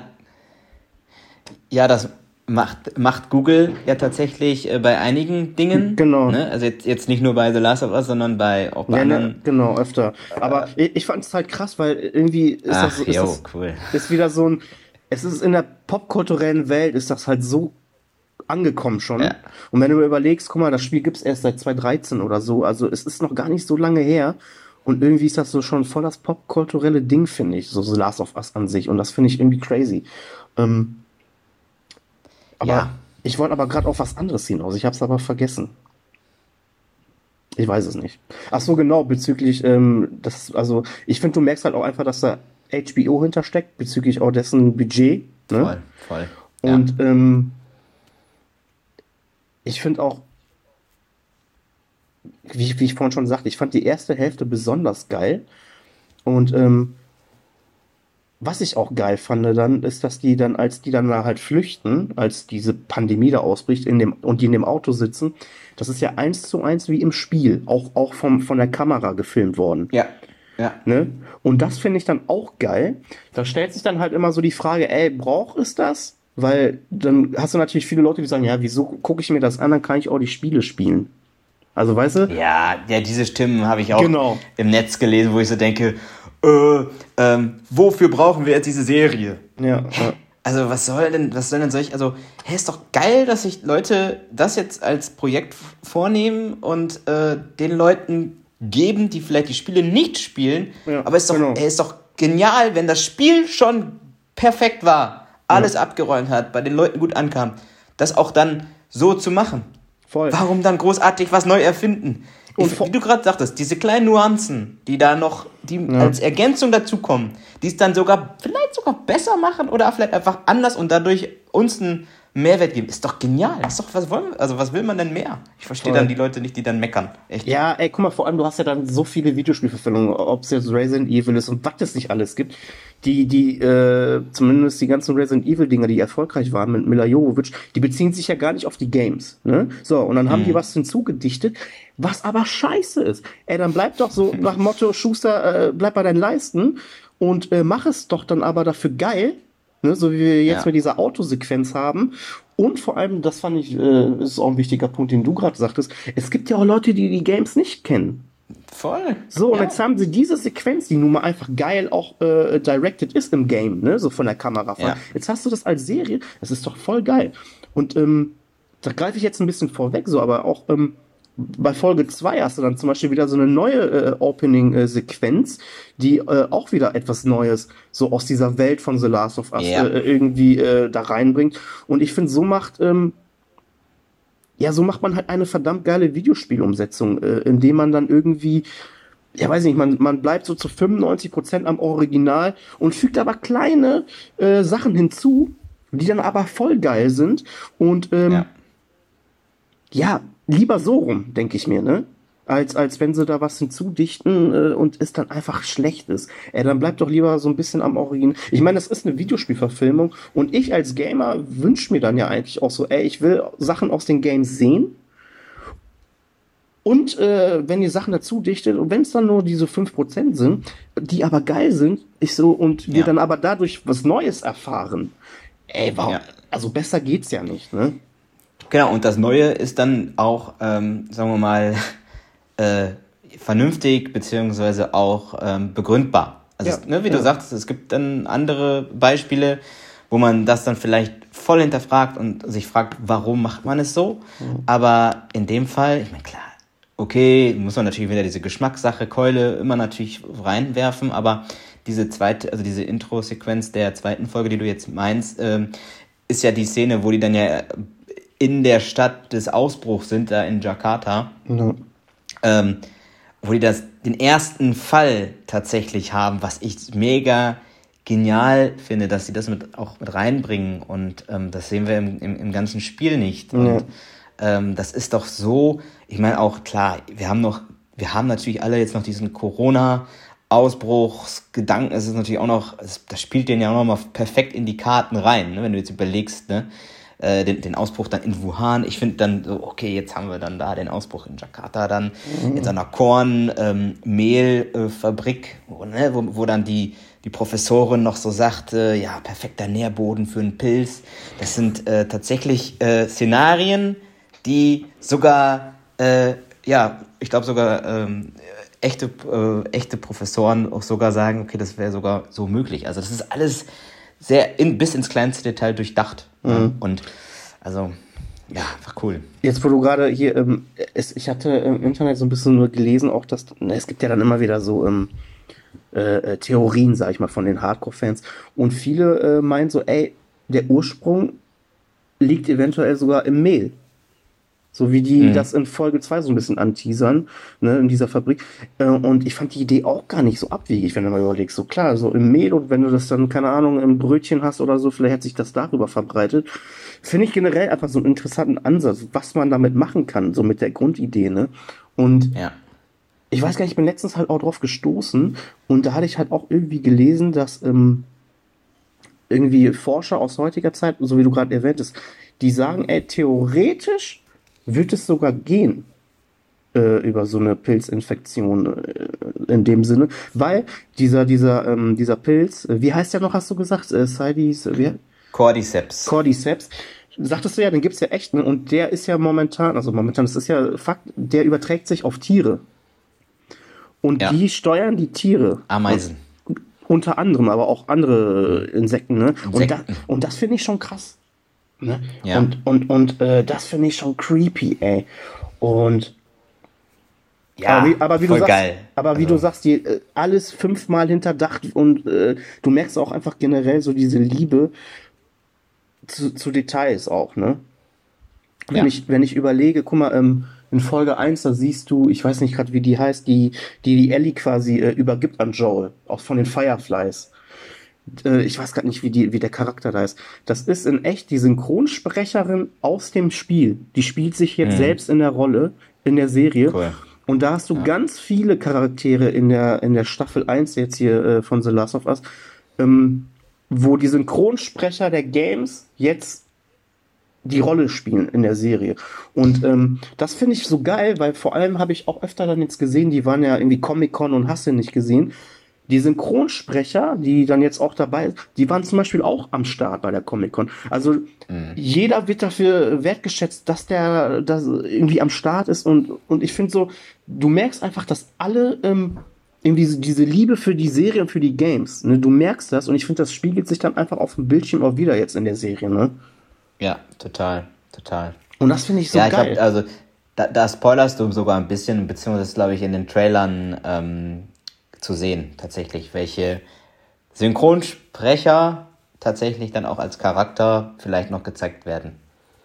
ja das macht, macht Google ja tatsächlich äh, bei einigen Dingen. Genau. Ne? Also jetzt, jetzt nicht nur bei The Last of Us, sondern bei auch bei Ja, anderen. ne, genau, öfter. Aber ich, ich fand es halt krass, weil irgendwie ist Ach, das, so- ist, jo, das cool. ist wieder so ein, es ist in der popkulturellen Welt ist das halt so angekommen schon. Ja. Und wenn du mir überlegst, guck mal, das Spiel gibt's erst seit 2013 oder so, also es ist noch gar nicht so lange her. Und irgendwie ist das so schon voll das popkulturelle Ding, finde ich, so The Last of Us an sich. Und das finde ich irgendwie crazy. Ähm, aber Ja. ich wollte aber gerade auf was anderes hinaus. Ich habe es aber vergessen. Ich weiß es nicht. Ach so, genau, bezüglich, ähm, das, also, ich finde, du merkst halt auch einfach, dass da HBO hintersteckt, bezüglich auch dessen Budget. Ne? Voll, voll. Ja. Und ähm, ich finde auch, wie, wie ich vorhin schon sagte, ich fand die erste Hälfte besonders geil. Und ähm, was ich auch geil fand dann, ist, dass die dann, als die dann da halt flüchten, als diese Pandemie da ausbricht in dem, und die in dem Auto sitzen, das ist ja eins zu eins wie im Spiel, auch, auch vom, von der Kamera gefilmt worden. ja. Ja. Ne? Und das finde ich dann auch geil. Da stellt sich dann halt immer so die Frage, ey, braucht es das? Weil dann hast du natürlich viele Leute, die sagen, ja, wieso gucke ich mir das an, dann kann ich auch die Spiele spielen. Also weißt du? Ja, ja, diese Stimmen habe ich auch Genau. im Netz gelesen, wo ich so denke, äh, ähm, wofür brauchen wir jetzt diese Serie? Ja, ja. Also was soll denn, was soll denn solch, also, hey, ist doch geil, dass sich Leute das jetzt als Projekt vornehmen und äh, den Leuten geben, die vielleicht die Spiele nicht spielen. Ja, aber ist doch, genau. ey, ist doch genial, wenn das Spiel schon perfekt war, alles abgeräumt hat, bei den Leuten gut ankam, das auch dann so zu machen. voll. Warum dann großartig was neu erfinden? Und Ich, wie du gerade sagtest, diese kleinen Nuancen, die da noch, die als Ergänzung dazukommen, die es dann sogar, vielleicht sogar besser machen oder vielleicht einfach anders und dadurch uns einen Mehrwert geben, ist doch genial. Ist doch, was wollen wir, also was will man denn mehr? Ich verstehe dann die Leute nicht, die dann meckern. Echt. Ja, ey, guck mal, vor allem, du hast ja dann so viele Videospielverfilmungen, ob es jetzt Resident Evil ist und was es nicht alles gibt, die, die, äh, zumindest die ganzen Resident Evil-Dinger, die erfolgreich waren mit Mila Jovovich, die beziehen sich ja gar nicht auf die Games, ne? So, und dann haben die was hinzugedichtet, was aber scheiße ist. Ey, dann bleib doch so nach Motto, Schuster, äh, bleib bei deinen Leisten und äh, mach es doch dann aber dafür geil, Ne, so wie wir jetzt Ja. mit dieser Autosequenz haben. Und vor allem, das fand ich, äh, ist auch ein wichtiger Punkt, den du gerade sagtest. Es gibt ja auch Leute, die die Games nicht kennen. Voll. So, und Ja. jetzt haben sie diese Sequenz, die nun mal einfach geil auch äh, directed ist im Game, ne, so von der Kamera. Ja. Jetzt hast du das als Serie, das ist doch voll geil. Und ähm, da greife ich jetzt ein bisschen vorweg, so, aber auch ähm, bei Folge 2 hast du dann zum Beispiel wieder so eine neue äh, Opening-Sequenz, die äh, auch wieder etwas Neues so aus dieser Welt von The Last of Us Ja. äh, irgendwie äh, da reinbringt. Und ich finde, so macht ähm, ja, so macht man halt eine verdammt geile Videospielumsetzung, äh, indem man dann irgendwie, ja weiß nicht, man, man bleibt so zu 95% am Original und fügt aber kleine äh, Sachen hinzu, die dann aber voll geil sind. Und ähm, Ja. ja, lieber so rum, denke ich mir, ne? Als, als wenn sie da was hinzudichten äh, und es dann einfach schlecht ist. Äh, dann bleibt doch lieber so ein bisschen am Original. Ich meine, das ist eine Videospielverfilmung und ich als Gamer wünsche mir dann ja eigentlich auch so, ey, ich will Sachen aus den Games sehen. Und äh, wenn ihr Sachen dazu dichtet, und wenn es dann nur diese 5% sind, die aber geil sind, ich so, und wir Ja. dann aber dadurch was Neues erfahren, ey, warum? Ja. Also besser geht's ja nicht, ne? Genau, und das Neue ist dann auch, ähm, sagen wir mal, äh, vernünftig beziehungsweise auch ähm, begründbar. Also, Ja, es, ne, wie ja. du sagst, es gibt dann andere Beispiele, wo man das dann vielleicht voll hinterfragt und sich fragt, warum macht man es so? Aber in dem Fall, ich meine, klar, okay, muss man natürlich wieder diese Geschmackssache, Keule immer natürlich reinwerfen, aber diese zweite, also diese Intro-Sequenz der zweiten Folge, die du jetzt meinst, ähm, ist ja die Szene, wo die dann ja in der Stadt des Ausbruchs sind, da in Jakarta, Ja. ähm, wo die das, den ersten Fall tatsächlich haben, was ich mega genial finde, dass sie das mit, auch mit reinbringen und ähm, das sehen wir im, im, im ganzen Spiel nicht. Und ähm, das ist doch so, ich meine auch klar, wir haben noch, wir haben natürlich alle jetzt noch diesen Corona Ausbruchsgedanken, es ist natürlich auch noch, das spielt den ja auch noch mal perfekt in die Karten rein, ne? wenn du jetzt überlegst, ne? Äh, den, den Ausbruch dann in Wuhan. Ich finde dann so, okay, jetzt haben wir dann da den Ausbruch in Jakarta dann, mhm. in so einer Kornmehlfabrik, ähm, wo, ne, wo, wo dann die, die Professorin noch so sagte, ja, perfekter Nährboden für einen Pilz. Das sind äh, tatsächlich äh, Szenarien, die sogar, äh, ja, ich glaube sogar ähm, echte, äh, echte Professoren auch sogar sagen, okay, das wäre sogar so möglich. Also das ist alles sehr in, bis ins kleinste Detail durchdacht. Mhm. Und also, ja, einfach cool. Jetzt, wo du gerade hier, ähm, es, ich hatte im Internet so ein bisschen nur gelesen, auch dass, na, es gibt ja dann immer wieder so ähm, äh, äh Theorien, sag ich mal, von den Hardcore-Fans. Und viele äh, meinen so, ey, der Ursprung liegt eventuell sogar im Mehl. So wie die mhm. das in Folge 2 so ein bisschen anteasern, ne, in dieser Fabrik. Äh, und ich fand die Idee auch gar nicht so abwegig, wenn du mal überlegst. So klar, so im Mehl und wenn du das dann, keine Ahnung, im Brötchen hast oder so, vielleicht hat sich das darüber verbreitet. Finde ich generell einfach so einen interessanten Ansatz, was man damit machen kann, so mit der Grundidee, ne? Und ja. ich weiß gar nicht, ich bin letztens halt auch drauf gestoßen und da hatte ich halt auch irgendwie gelesen, dass ähm, irgendwie Forscher aus heutiger Zeit, so wie du gerade erwähnt hast, die sagen, ey, theoretisch wird es sogar gehen äh, über so eine Pilzinfektion äh, in dem Sinne, weil dieser dieser ähm, dieser Pilz, äh, wie heißt der noch, hast du gesagt, äh, Sidis, äh, wie? Cordyceps. Cordyceps. Sagtest du ja, den gibt's ja echt, ne? Und der ist ja momentan, also momentan, das ist ja Fakt, der überträgt sich auf Tiere. Und ja. die steuern die Tiere. Ameisen. Und, unter anderem, aber auch andere Insekten, ne? Insekten. Und, da, und das finde ich schon krass. Ne? Ja. Und, und, und äh, das finde ich schon creepy, ey. Und ja, aber wie, aber wie du sagst, geil. aber wie also. du sagst, die, äh, alles fünfmal hinterdacht und äh, du merkst auch einfach generell so diese Liebe zu, zu Details auch, ne? Wenn, ja. ich, wenn ich überlege, guck mal, ähm, in Folge 1, da siehst du, ich weiß nicht gerade, wie die heißt, die, die die Ellie quasi äh, übergibt an Joel, auch von den Fireflies äh, ich weiß gerade nicht, wie, die, wie der Charakter da ist. Das ist in echt die Synchronsprecherin aus dem Spiel. Die spielt sich jetzt mhm. selbst in der Rolle, in der Serie. Cool. Und da hast du ja. ganz viele Charaktere in der, in der Staffel 1 jetzt hier äh, von The Last of Us, ähm, wo die Synchronsprecher der Games jetzt die Rolle spielen in der Serie. Und ähm, das finde ich so geil, weil vor allem habe ich auch öfter dann jetzt gesehen, die waren ja irgendwie Comic-Con und hast du nicht gesehen die Synchronsprecher, die dann jetzt auch dabei sind, die waren zum Beispiel auch am Start bei der Comic-Con. Also mhm. jeder wird dafür wertgeschätzt, dass der das irgendwie am Start ist und, und ich finde so, du merkst einfach, dass alle ähm, irgendwie diese, diese Liebe für die Serie und für die Games, ne, du merkst das und ich finde, das spiegelt sich dann einfach auf dem Bildschirm auch wieder jetzt in der Serie, ne? Ja, total, total. Und das finde ich so ja, geil. Ich glaub, also da, da spoilerst du sogar ein bisschen, beziehungsweise glaube ich in den Trailern ähm, zu sehen, tatsächlich, welche Synchronsprecher tatsächlich dann auch als Charakter vielleicht noch gezeigt werden.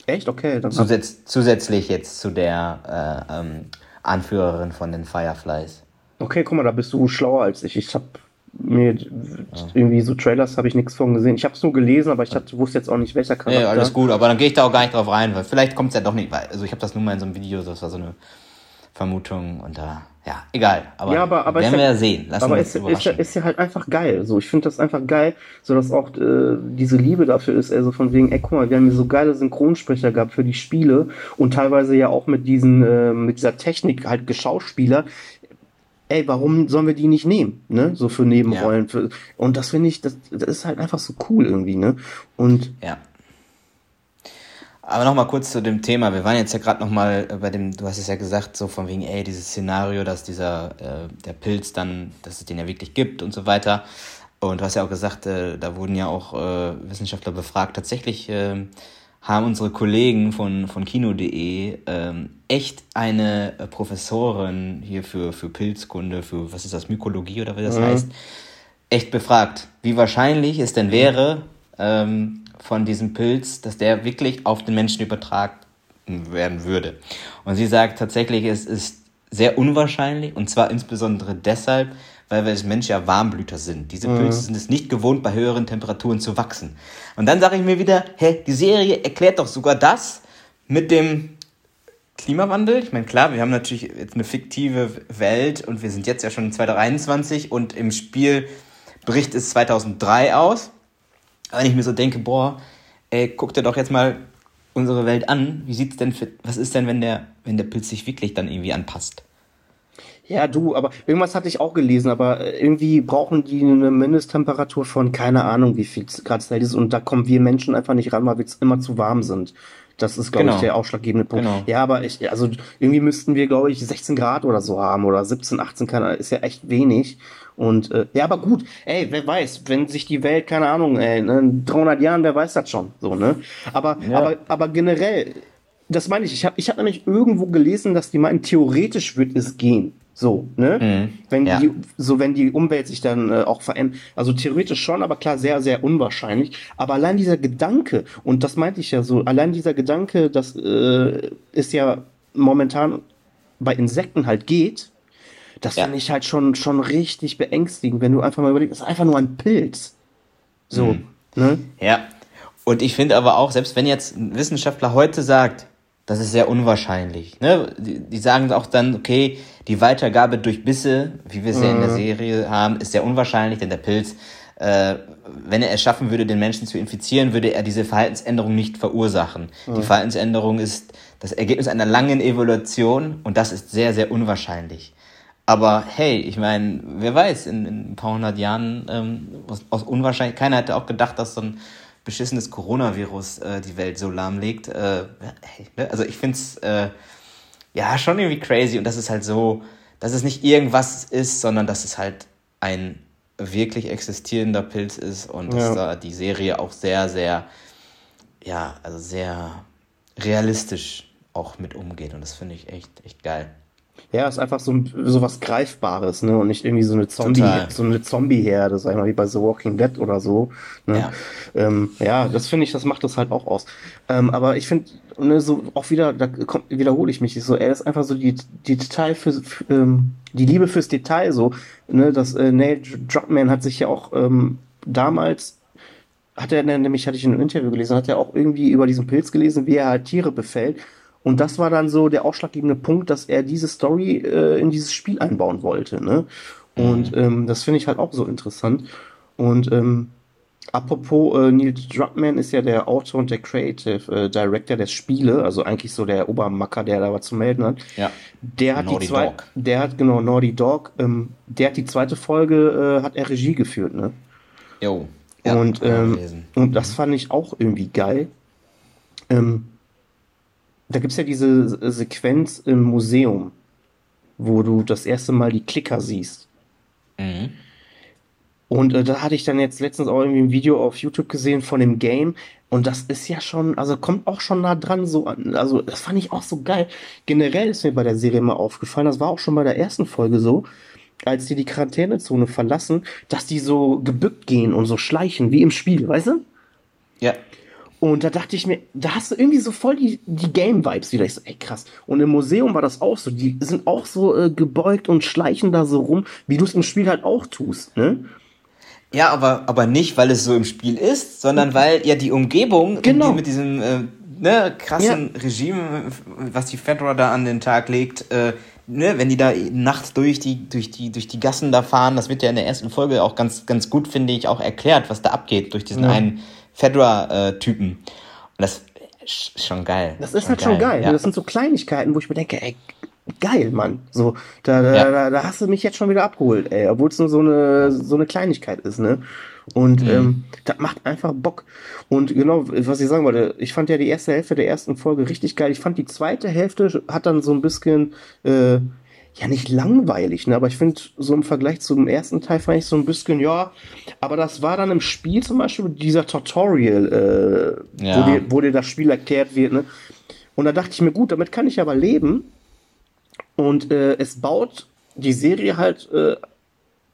Echt? Okay. Dann Zusätz zusätzlich jetzt zu der äh, ähm, Anführerin von den Fireflies. Okay, guck mal, da bist du schlauer als ich. Ich habe mir ja. irgendwie so Trailers habe ich nichts von gesehen. Ich habe es nur gelesen, aber ich hatte, wusste jetzt auch nicht welcher Charakter. Ja, alles gut, aber dann gehe ich da auch gar nicht drauf rein, weil vielleicht kommt es ja doch nicht, weil also ich habe das nur mal in so einem Video, das war so eine Vermutung und da ja, egal. Aber, ja, aber, aber werden wir ja sehen. Lassen aber ist, ist, ja, ist ja halt einfach geil. So, ich finde das einfach geil, so dass auch äh, diese Liebe dafür ist. Also von wegen, ey, guck mal, wir haben hier so geile Synchronsprecher gehabt für die Spiele und teilweise ja auch mit diesen, äh, mit dieser Technik halt Geschauspieler. Ey, warum sollen wir die nicht nehmen, ne? So für Nebenrollen. Ja. Für, und das finde ich, das, das ist halt einfach so cool irgendwie, ne? Und ja. Aber nochmal kurz zu dem Thema. Wir waren jetzt ja gerade nochmal bei dem, du hast es ja gesagt, so von wegen, ey, dieses Szenario, dass dieser, äh, der Pilz dann, dass es den ja wirklich gibt und so weiter. Und du hast ja auch gesagt, äh, da wurden ja auch äh, Wissenschaftler befragt. Tatsächlich äh, haben unsere Kollegen von, von Kino.de ähm, echt eine äh, Professorin hier für, für Pilzkunde, für, was ist das, Mykologie oder wie das mhm. heißt, echt befragt, wie wahrscheinlich es denn wäre, ähm, von diesem Pilz, dass der wirklich auf den Menschen übertragen werden würde. Und sie sagt tatsächlich, es ist sehr unwahrscheinlich und zwar insbesondere deshalb, weil wir als Menschen ja Warmblüter sind. Diese mhm. Pilze sind es nicht gewohnt, bei höheren Temperaturen zu wachsen. Und dann sage ich mir wieder, hä, die Serie erklärt doch sogar das mit dem Klimawandel. Ich meine, klar, wir haben natürlich jetzt eine fiktive Welt und wir sind jetzt ja schon 2023 und im Spiel bricht es 2003 aus. Wenn ich mir so denke, boah, ey, guck dir doch jetzt mal unsere Welt an. Wie sieht's denn für, was ist denn, wenn der, wenn der Pilz sich wirklich dann irgendwie anpasst? Ja, du, aber irgendwas hatte ich auch gelesen, aber äh, irgendwie brauchen die eine Mindesttemperatur von keine Ahnung wie viel Grad Celsius und da kommen wir Menschen einfach nicht ran, weil wir immer zu warm sind. Das ist, glaube genau. ich, der ausschlaggebende Punkt. Genau. Ja, aber ich, also irgendwie müssten wir, glaube ich, 16 Grad oder so haben oder 17, 18, keine ist ja echt wenig. Und äh, ja, aber gut, ey, wer weiß, wenn sich die Welt, keine Ahnung, ey, in 300 Jahren, wer weiß das schon, so, ne? Aber, ja. aber, aber generell, das meine ich, ich habe ich hab nämlich irgendwo gelesen, dass die meinen, theoretisch wird es gehen. So, ne? Mhm. Wenn ja. die, so wenn die Umwelt sich dann äh, auch verändert. Also theoretisch schon, aber klar, sehr, sehr unwahrscheinlich. Aber allein dieser Gedanke, und das meinte ich ja so, allein dieser Gedanke, dass äh, es ja momentan bei Insekten halt geht, das ja. finde ich halt schon, schon richtig beängstigend, wenn du einfach mal überlegst, das ist einfach nur ein Pilz. So, mhm. ne? Ja. Und ich finde aber auch, selbst wenn jetzt ein Wissenschaftler heute sagt, das ist sehr unwahrscheinlich. Ne? Die, die sagen auch dann, okay, die Weitergabe durch Bisse, wie wir es mhm. ja in der mhm. Serie haben, ist sehr unwahrscheinlich, denn der Pilz, äh, wenn er es schaffen würde, den Menschen zu infizieren, würde er diese Verhaltensänderung nicht verursachen. Mhm. Die Verhaltensänderung ist das Ergebnis einer langen Evolution und das ist sehr, sehr unwahrscheinlich. Aber hey, ich meine, wer weiß, in, in, ein paar hundert Jahren ähm, aus, aus unwahrscheinlich, keiner hätte auch gedacht, dass so ein beschissenes Coronavirus äh, die Welt so lahmlegt. Äh, hey, ne? Also ich finde es äh, ja schon irgendwie crazy und das ist halt so, dass es nicht irgendwas ist, sondern dass es halt ein wirklich existierender Pilz ist und ja. dass da die Serie auch sehr, sehr, ja, also sehr realistisch auch mit umgeht und das finde ich echt, echt geil. Ja, ist einfach so, so was Greifbares, ne? Und nicht irgendwie so eine Zombie, Total. so eine Zombie-Herde, sag ich mal, wie bei The Walking Dead oder so. Ne? Ja. Ähm, ja, das finde ich, das macht das halt auch aus. Ähm, aber ich finde, ne, so auch wieder, da kommt, wiederhole ich mich so, er ist einfach so die, die Detail für, für ähm, die Liebe fürs Detail, so, ne, das äh, Neil Druckmann hat sich ja auch ähm, damals hat er nämlich, hatte ich in einem Interview gelesen, hat er auch irgendwie über diesen Pilz gelesen, wie er halt Tiere befällt. Und das war dann so der ausschlaggebende Punkt, dass er diese Story äh, in dieses Spiel einbauen wollte. Ne? Und mhm. ähm, das finde ich halt auch so interessant. Und ähm, apropos, äh, Neil Druckmann ist ja der Autor und der Creative äh, Director der Spiele, also eigentlich so der Obermacker, der da was zu melden hat. Ja. Der hat Naughty die zwei, Dog. der hat genau Naughty Dog. Ähm, der hat die zweite Folge, äh, hat er Regie geführt, ne? Jo. Ja, und ähm, und das fand ich auch irgendwie geil. Ähm, da gibt es ja diese Sequenz im Museum, wo du das erste Mal die Klicker siehst. Mhm. Und äh, da hatte ich dann jetzt letztens auch irgendwie ein Video auf YouTube gesehen von dem Game. Und das ist ja schon, also kommt auch schon nah dran so an. Also, das fand ich auch so geil. Generell ist mir bei der Serie immer aufgefallen, das war auch schon bei der ersten Folge so, als die die Quarantänezone verlassen, dass die so gebückt gehen und so schleichen, wie im Spiel, weißt du? Ja. Und da dachte ich mir, da hast du irgendwie so voll die, die Game-Vibes wieder. Ich so, ey, krass. Und im Museum war das auch so. Die sind auch so äh, gebeugt und schleichen da so rum, wie du es im Spiel halt auch tust, ne? Ja, aber, aber nicht, weil es so im Spiel ist, sondern weil ja die Umgebung genau. die mit diesem äh, ne, krassen ja. Regime, was die Fedra da an den Tag legt, äh, ne, wenn die da nachts durch die, durch, die, durch die Gassen da fahren, das wird ja in der ersten Folge auch ganz, ganz gut, finde ich, auch erklärt, was da abgeht durch diesen ja. einen Fedora-Typen. Und das ist schon geil. Das ist schon halt geil. schon geil. Ja. Das sind so Kleinigkeiten, wo ich mir denke, ey, geil, Mann. So, da, da, ja. da, da, hast du mich jetzt schon wieder abgeholt, ey, obwohl es nur so eine, so eine Kleinigkeit ist, ne? Und mhm. ähm, das macht einfach Bock. Und genau, was ich sagen wollte, ich fand ja die erste Hälfte der ersten Folge richtig geil. Ich fand die zweite Hälfte hat dann so ein bisschen äh, ja nicht langweilig, ne? aber ich finde, so im Vergleich zum ersten Teil fand ich so ein bisschen, ja, aber das war dann im Spiel zum Beispiel dieser Tutorial, äh, ja. wo, dir, wo dir das Spiel erklärt wird, ne? Und da dachte ich mir, gut, damit kann ich aber leben. Und äh, es baut die Serie halt äh,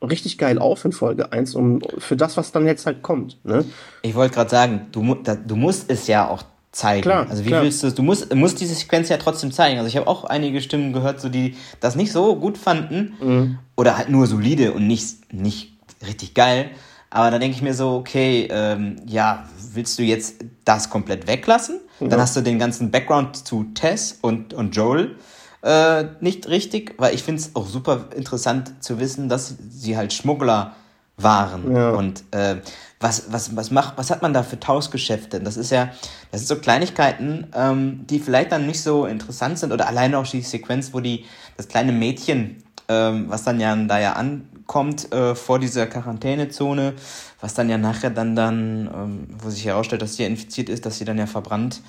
richtig geil auf in Folge 1, um für das, was dann jetzt halt kommt. Ne? Ich wollte gerade sagen, du, du musst es ja auch zeigen. Klar, also wie klar. willst du es? Du musst, musst diese Sequenz ja trotzdem zeigen. Also ich habe auch einige Stimmen gehört, so die das nicht so gut fanden mhm. oder halt nur solide und nicht nicht richtig geil. Aber da denke ich mir so, okay, ähm, ja, willst du jetzt das komplett weglassen? Ja. Dann hast du den ganzen Background zu Tess und, und Joel äh, nicht richtig, weil ich finde es auch super interessant zu wissen, dass sie halt Schmuggler waren. Ja. Und äh, was, was, was, macht, was hat man da für Tauschgeschäfte? Das ist ja, das sind so Kleinigkeiten, ähm, die vielleicht dann nicht so interessant sind oder alleine auch die Sequenz, wo die, das kleine Mädchen, ähm, was dann ja da ja ankommt äh, vor dieser Quarantänezone, was dann ja nachher dann, dann ähm, wo sich herausstellt, dass sie ja infiziert ist, dass sie dann ja verbrannt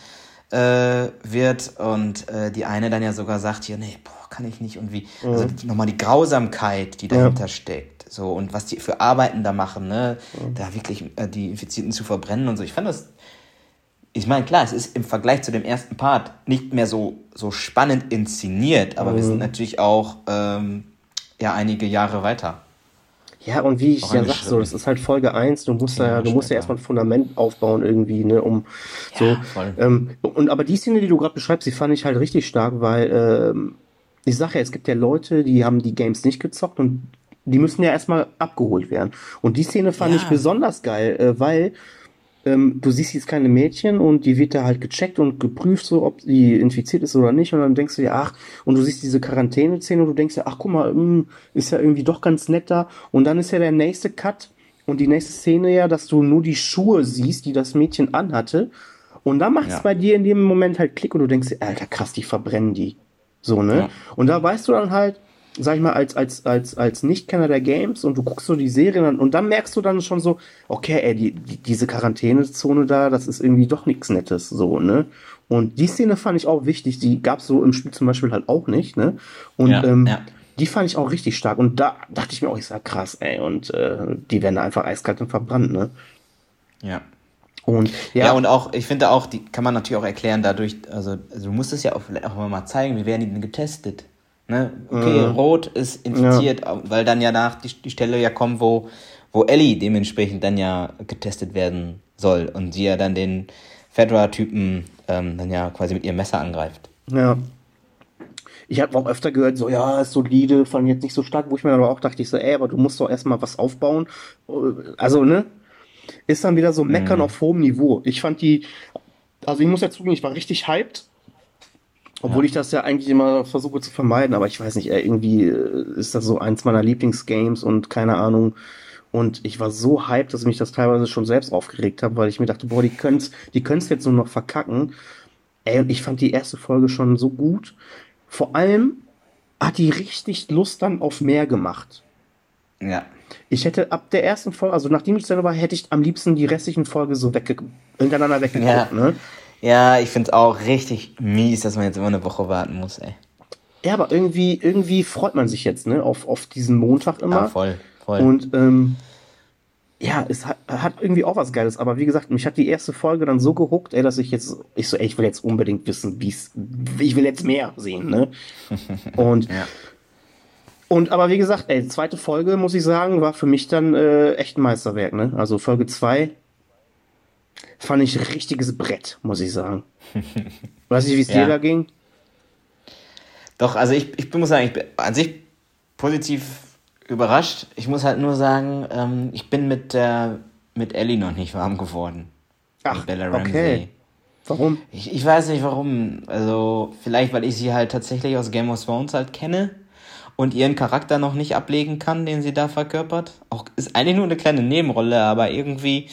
äh, wird und äh, die eine dann ja sogar sagt, hier, nee, boah, kann ich nicht und wie, mhm. also nochmal die Grausamkeit, die dahinter ja. steckt, so und was die für Arbeiten da machen, ne, mhm. da wirklich äh, die Infizierten zu verbrennen und so. Ich fand das, ich meine, klar, es ist im Vergleich zu dem ersten Part nicht mehr so, so spannend inszeniert, aber mhm. wir sind natürlich auch ähm, ja einige Jahre weiter. Ja, und wie ich ja sag, so, das ist halt Folge 1, du musst ja, ja du musst ja erstmal ein Fundament aufbauen irgendwie, ne, um ja, so. Ähm, und aber die Szene, die du gerade beschreibst, die fand ich halt richtig stark, weil ähm, ich sage ja, es gibt ja Leute, die haben die Games nicht gezockt und die müssen ja erstmal abgeholt werden. Und die Szene fand ja. ich besonders geil, äh, weil ähm, du siehst jetzt keine Mädchen und die wird da halt gecheckt und geprüft, so ob sie infiziert ist oder nicht. Und dann denkst du dir, ach, und du siehst diese Quarantäneszene und du denkst dir, ach, guck mal, mh, hm, ist ja irgendwie doch ganz nett da. Und dann ist ja der nächste Cut und die nächste Szene ja, dass du nur die Schuhe siehst, die das Mädchen anhatte. Und dann macht es ja. bei dir in dem Moment halt Klick und du denkst dir, Alter, krass, die verbrennen die. So, ne? Ja. Und da weißt du dann halt, sag ich mal, als, als, als, als Nichtkenner der Games und du guckst so die Serien an und dann merkst du dann schon so, okay, ey, die, die, diese Quarantänezone da, das ist irgendwie doch nichts Nettes, so, ne? Und die Szene fand ich auch wichtig, die gab's so im Spiel zum Beispiel halt auch nicht, ne? Und ja, ähm, ja. die fand ich auch richtig stark und da dachte ich mir auch, ich sag krass, ey, und äh, die werden einfach eiskalt und verbrannt, ne? Ja. Und, ja. ja, und auch, ich finde auch, die kann man natürlich auch erklären dadurch, also, also du musst es ja auch, auch mal zeigen, wie werden die denn getestet? Ne? Okay, mhm. Rot ist infiziert, ja. weil dann ja nach die, die Stelle ja kommt, wo, wo Ellie dementsprechend dann ja getestet werden soll und sie ja dann den Fedra-Typen ähm, dann ja quasi mit ihrem Messer angreift. Ja. Ich habe auch öfter gehört, so, ja, ist solide, fand jetzt nicht so stark, wo ich mir aber auch dachte, ich so, ey, aber du musst doch erstmal was aufbauen. Also, ne? Ist dann wieder so Meckern mhm. auf hohem Niveau. Ich fand die, also ich muss ja zugeben, ich war richtig hyped obwohl ja. ich das ja eigentlich immer versuche zu vermeiden, aber ich weiß nicht, irgendwie äh, ist das so eins meiner Lieblingsgames und keine Ahnung. Und ich war so hyped, dass ich mich das teilweise schon selbst aufgeregt habe, weil ich mir dachte, boah, die können's, die können's jetzt nur noch verkacken. Ey, und ich fand die erste Folge schon so gut. Vor allem hat die richtig Lust dann auf mehr gemacht. Ja. Ich hätte ab der ersten Folge, also nachdem ich selber war, hätte ich am liebsten die restlichen Folgen so wegge hintereinander weggeguckt, ja. ne? Ja, ich finde es auch richtig mies, dass man jetzt immer eine Woche warten muss, ey. Ja, aber irgendwie, irgendwie freut man sich jetzt, ne, auf, auf diesen Montag immer. Ja, voll, voll. Und, ähm, ja, es hat, hat irgendwie auch was Geiles, aber wie gesagt, mich hat die erste Folge dann so gehuckt, ey, dass ich jetzt, ich so, ey, ich will jetzt unbedingt wissen, wie es, ich will jetzt mehr sehen, ne? Und, ja. und aber wie gesagt, ey, zweite Folge, muss ich sagen, war für mich dann äh, echt ein Meisterwerk, ne? Also Folge zwei fand ich ein richtiges Brett, muss ich sagen. Weiß nicht, wie es ja. dir da ging? Doch, also ich, ich muss sagen, ich bin an sich positiv überrascht. Ich muss halt nur sagen, ähm, ich bin mit der mit Ellie noch nicht warm geworden. Ach, Bella Ramsey. okay. Warum? Ich, ich weiß nicht warum. Also vielleicht, weil ich sie halt tatsächlich aus Game of Thrones halt kenne und ihren Charakter noch nicht ablegen kann, den sie da verkörpert. Auch ist eigentlich nur eine kleine Nebenrolle, aber irgendwie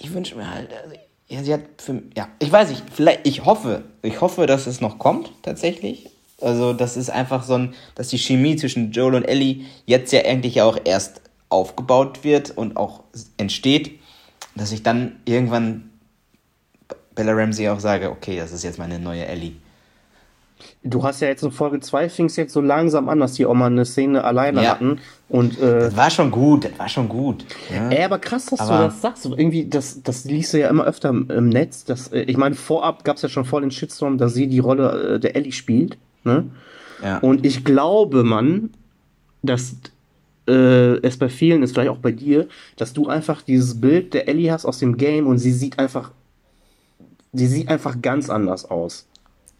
ich wünsche mir halt, also, ja, sie hat für, ja, ich weiß nicht, vielleicht, ich hoffe, ich hoffe, dass es noch kommt, tatsächlich. Also, das ist einfach so ein, dass die Chemie zwischen Joel und Ellie jetzt ja eigentlich auch erst aufgebaut wird und auch entsteht, dass ich dann irgendwann Bella Ramsey auch sage, okay, das ist jetzt meine neue Ellie. Du hast ja jetzt in Folge 2 fing es jetzt so langsam an, dass die auch mal eine Szene alleine ja. hatten. Und, äh, das war schon gut, das war schon gut. Ja. Ey, aber krass, dass aber du das sagst. Irgendwie, das, das liest du ja immer öfter im Netz. Dass, äh, ich meine, vorab gab es ja schon vor den Shitstorm, dass sie die Rolle äh, der Ellie spielt. Ne? Ja. Und ich glaube, man, dass äh, es bei vielen ist, vielleicht auch bei dir, dass du einfach dieses Bild der Ellie hast aus dem Game und sie sieht einfach, sie sieht einfach ganz anders aus.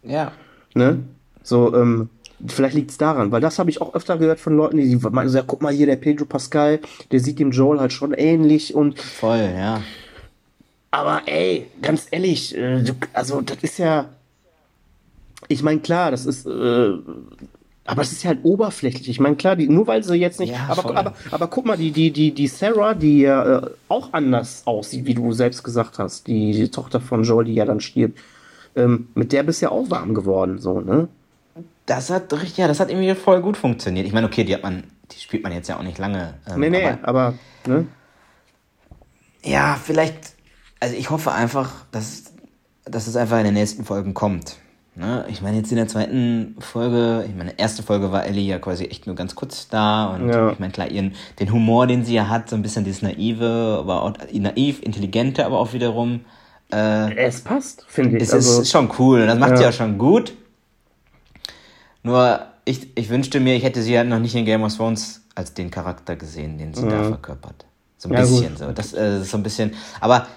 Ja. Ne? So, ähm, vielleicht liegt es daran, weil das habe ich auch öfter gehört von Leuten, die meinen so, ja, guck mal hier, der Pedro Pascal, der sieht dem Joel halt schon ähnlich und. Voll, ja. Aber ey, ganz ehrlich, äh, also das ist ja. Ich meine, klar, das ist. Äh, aber es ist ja halt oberflächlich. Ich meine, klar, die, nur weil sie jetzt nicht. Ja, aber, aber, aber guck mal, die, die, die, die Sarah, die ja äh, auch anders aussieht, wie du selbst gesagt hast, die, die Tochter von Joel, die ja dann stirbt, ähm, mit der bist du ja auch warm geworden, so, ne? Das hat richtig, ja, das hat irgendwie voll gut funktioniert. Ich meine, okay, die hat man, die spielt man jetzt ja auch nicht lange. ähm, Nee, nee, aber- aber, ne? Ja, vielleicht, also ich hoffe einfach, dass, dass es einfach in den nächsten Folgen kommt. Ne? Ich meine, jetzt in der zweiten Folge, ich meine, erste Folge war Ellie ja quasi echt nur ganz kurz da und Ja. ich meine, klar, ihren, den Humor, den sie ja hat, so ein bisschen dieses naive, aber auch naiv, intelligente, aber auch wiederum, äh, Es passt, finde ich. es also, ist schon cool das macht Ja. sie auch schon gut. Nur, ich, ich wünschte mir, ich hätte sie halt noch nicht in Game of Thrones als den Charakter gesehen, den sie da verkörpert. So ein Ja, bisschen gut. so. Das äh, ist so ein bisschen. Aber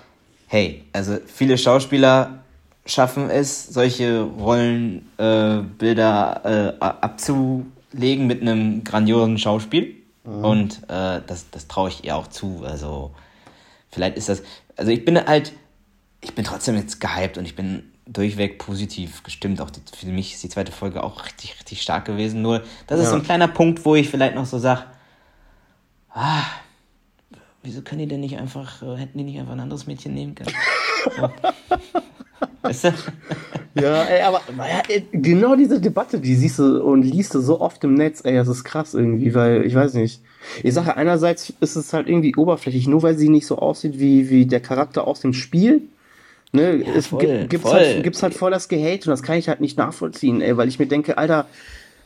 hey, also viele Schauspieler schaffen es, solche Rollenbilder äh, äh, abzulegen mit einem grandiosen Schauspiel. Und äh, das, das traue ich ihr auch zu. Also, vielleicht ist das. Also, ich bin halt. Ich bin trotzdem jetzt gehypt und ich bin durchweg positiv gestimmt. Auch die, für mich ist die zweite Folge auch richtig, richtig stark gewesen. Nur, das ist Ja. so ein kleiner Punkt, wo ich vielleicht noch so sage, ah, wieso können die denn nicht einfach, äh, hätten die nicht einfach ein anderes Mädchen nehmen können? So. weißt du? Ja, ey, aber naja, ey, genau diese Debatte, die siehst du und liest du so oft im Netz, ey, das ist krass irgendwie, weil, ich weiß nicht. Ich sage, einerseits ist es halt irgendwie oberflächlich, nur weil sie nicht so aussieht wie, wie der Charakter aus dem Spiel. Ne, es voll, gibt, gibt's, voll. Halt, gibt's halt voll das Gehate und das kann ich halt nicht nachvollziehen, ey, weil ich mir denke, Alter,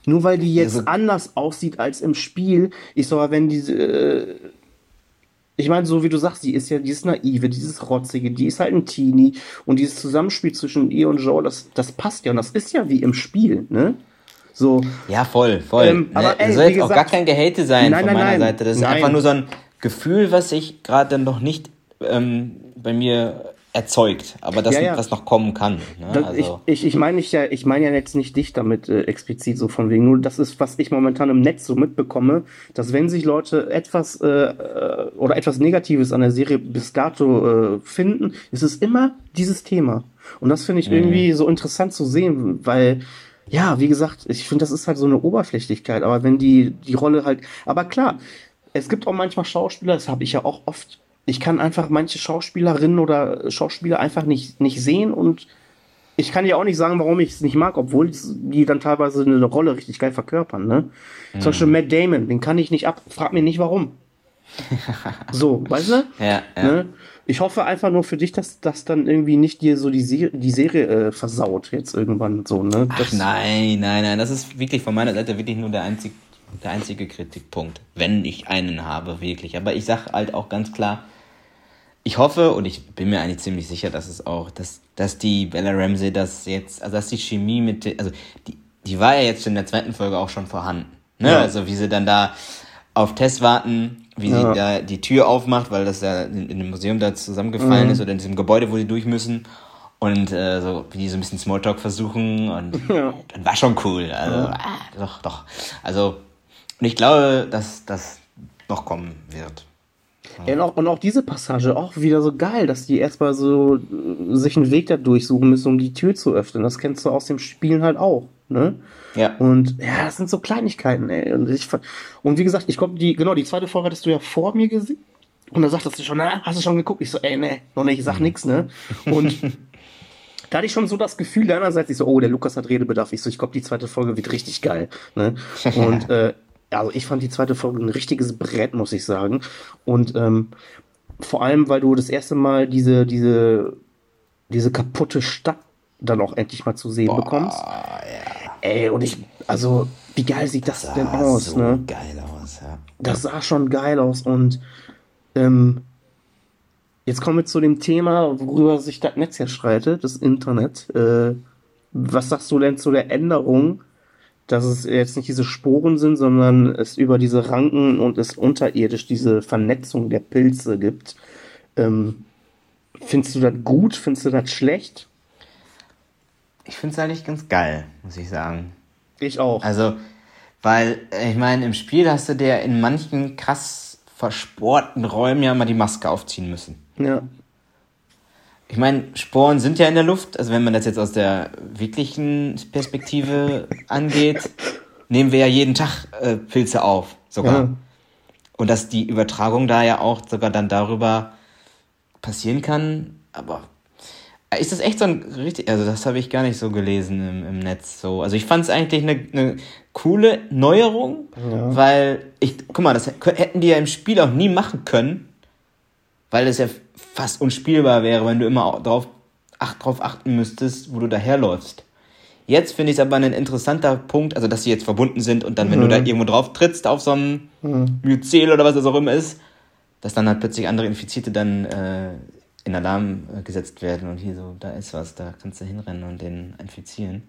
nur weil die jetzt Also- anders aussieht als im Spiel, ich sag mal, wenn diese, äh, ich meine, so wie du sagst, die ist ja dieses Naive, dieses Rotzige, die ist halt ein Teenie und dieses Zusammenspiel zwischen ihr und Joe, das, das passt ja und das ist ja wie im Spiel, ne? So, Ja, voll, voll. Ähm, aber ne? ey, soll jetzt auch gesagt- gar kein Gehate sein Nein, von nein, meiner nein. Seite. Das ist einfach nur so ein Gefühl, was sich gerade dann noch nicht ähm, bei mir erzeugt, aber das, Ja, ja. was noch kommen kann. Ne? das, also, ich, ich, ich meine ja, ich meine ja jetzt nicht dich damit äh, explizit so von wegen, nur das ist, was ich momentan im Netz so mitbekomme, dass wenn sich Leute etwas äh, äh, oder etwas Negatives an der Serie bis dato äh, finden, ist es immer dieses Thema. Und das finde ich irgendwie so interessant zu sehen, weil ja, wie gesagt, ich finde, das ist halt so eine Oberflächlichkeit, aber wenn die, die Rolle halt, aber klar, es gibt auch manchmal Schauspieler, das habe ich ja auch oft, ich kann einfach manche Schauspielerinnen oder Schauspieler einfach nicht, nicht sehen und ich kann ja auch nicht sagen, warum ich es nicht mag, obwohl die dann teilweise eine Rolle richtig geil verkörpern, ne? Zum Beispiel Matt Damon, den kann ich nicht ab, frag mir nicht warum. so, weißt du? ja, ja. Ne? Ich hoffe einfach nur für dich, dass das dann irgendwie nicht dir so die, Se die Serie äh, versaut, jetzt irgendwann so, ne? Ach nein, nein, nein, das ist wirklich von meiner Seite wirklich nur der, einzig, der einzige Kritikpunkt, wenn ich einen habe, wirklich. Aber ich sage halt auch ganz klar, ich hoffe und ich bin mir eigentlich ziemlich sicher, dass es auch, dass, dass die Bella Ramsey das jetzt, also dass die Chemie mit, den- also die, die war ja jetzt in der zweiten Folge auch schon vorhanden. Ne? Ja. Also wie sie dann da auf Tess warten, wie Ja. sie da die Tür aufmacht, weil das ja in, in dem Museum da zusammengefallen ist oder in diesem Gebäude, wo sie durch müssen. Und äh, so, wie die so ein bisschen Smalltalk versuchen und Ja. dann war schon cool. Also, ah, doch, doch. Also, und ich glaube, dass das noch kommen wird. Ja, und, auch, und auch diese Passage auch wieder so geil, dass die erstmal so äh, sich einen Weg da durchsuchen müssen, um die Tür zu öffnen. Das kennst du aus dem Spielen halt auch, ne? Ja. Und ja, das sind so Kleinigkeiten, ey. Und, ich, und wie gesagt, ich glaube, die, genau, die zweite Folge hattest du ja vor mir gesehen. Und da sagtest du schon, na, hast du schon geguckt? Ich so, ey, ne, noch nicht, ich sag nix, ne? Und da hatte ich schon so das Gefühl, deinerseits, ich so, oh, der Lukas hat Redebedarf. Ich so, ich glaube, die zweite Folge wird richtig geil, ne? Und, äh, also ich fand die zweite Folge ein richtiges Brett, muss ich sagen. Und, ähm, vor allem, weil du das erste Mal diese, diese, diese kaputte Stadt dann auch endlich mal zu sehen bekommst. Ey, und ich, also, wie geil sieht das, denn Sah aus, so ne? geil aus, ja. Das sah schon geil aus und ähm, jetzt kommen wir zu dem Thema, worüber sich das Netz ja streitet, das Internet. Äh, was sagst du denn zu der Änderung, dass es jetzt nicht diese Sporen sind, sondern es über diese Ranken und es unterirdisch diese Vernetzung der Pilze gibt? Ähm, findest du das gut? Findest du das schlecht? Ich finde es eigentlich ganz geil, muss ich sagen. Ich auch. Also, weil, ich meine, im Spiel hast du dir in manchen krass versporten Räumen ja mal die Maske aufziehen müssen. ja. Ich meine, Sporen sind ja in der Luft. Also wenn man das jetzt aus der wirklichen Perspektive angeht, nehmen wir ja jeden Tag äh, Pilze auf, sogar. Ja. Und dass die Übertragung da ja auch sogar dann darüber passieren kann. Aber ist das echt so ein richtig, also das habe ich gar nicht so gelesen im, im Netz so. Also ich fand es eigentlich eine, eine coole Neuerung, ja. weil ich, guck mal, das hätten die ja im Spiel auch nie machen können, weil es ja fast unspielbar wäre, wenn du immer drauf, ach, drauf achten müsstest, wo du daherläufst. Jetzt finde ich es aber ein interessanter Punkt, also dass sie jetzt verbunden sind und dann, wenn mhm. du da irgendwo drauf trittst, auf so einem mhm. Myzel oder was das auch immer ist, dass dann halt plötzlich andere Infizierte dann äh, in Alarm äh, gesetzt werden und hier so, da ist was, da kannst du hinrennen und den infizieren.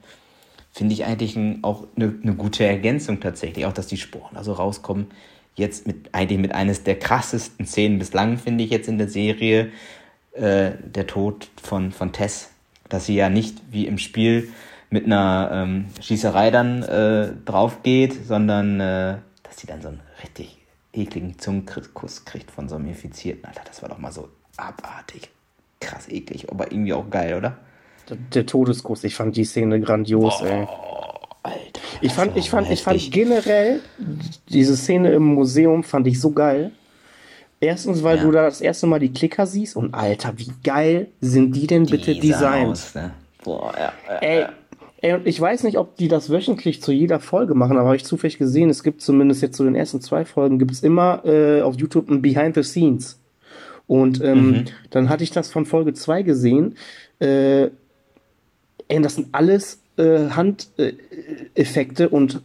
Finde ich eigentlich ein, auch eine, eine gute Ergänzung tatsächlich, auch dass die Sporen also rauskommen jetzt mit eigentlich mit eines der krassesten Szenen bislang, finde ich jetzt in der Serie, äh, der Tod von, von Tess. Dass sie ja nicht wie im Spiel mit einer ähm, Schießerei dann äh, drauf geht, sondern äh, dass sie dann so einen richtig ekligen Zungenkuss kriegt von so einem Infizierten. Alter, das war doch mal so abartig. Krass eklig, aber irgendwie auch geil, oder? Der, der Todeskuss, ich fand die Szene grandios, Boah. ey. Alter. Ich fand, ich fand, ich fand generell diese Szene im Museum fand ich so geil. Erstens, weil ja. du da das erste Mal die Klicker siehst und Alter, wie geil sind die denn bitte die designt? Aus, ne? Boah, ja, ja, ey, ey, und ich weiß nicht, ob die das wöchentlich zu jeder Folge machen, aber habe ich zufällig gesehen, es gibt zumindest jetzt zu den ersten zwei Folgen, gibt es immer äh, auf YouTube ein Behind the Scenes. Und ähm, mhm. dann hatte ich das von Folge 2 gesehen. Äh, ey, das sind alles äh, Handeffekte äh, und,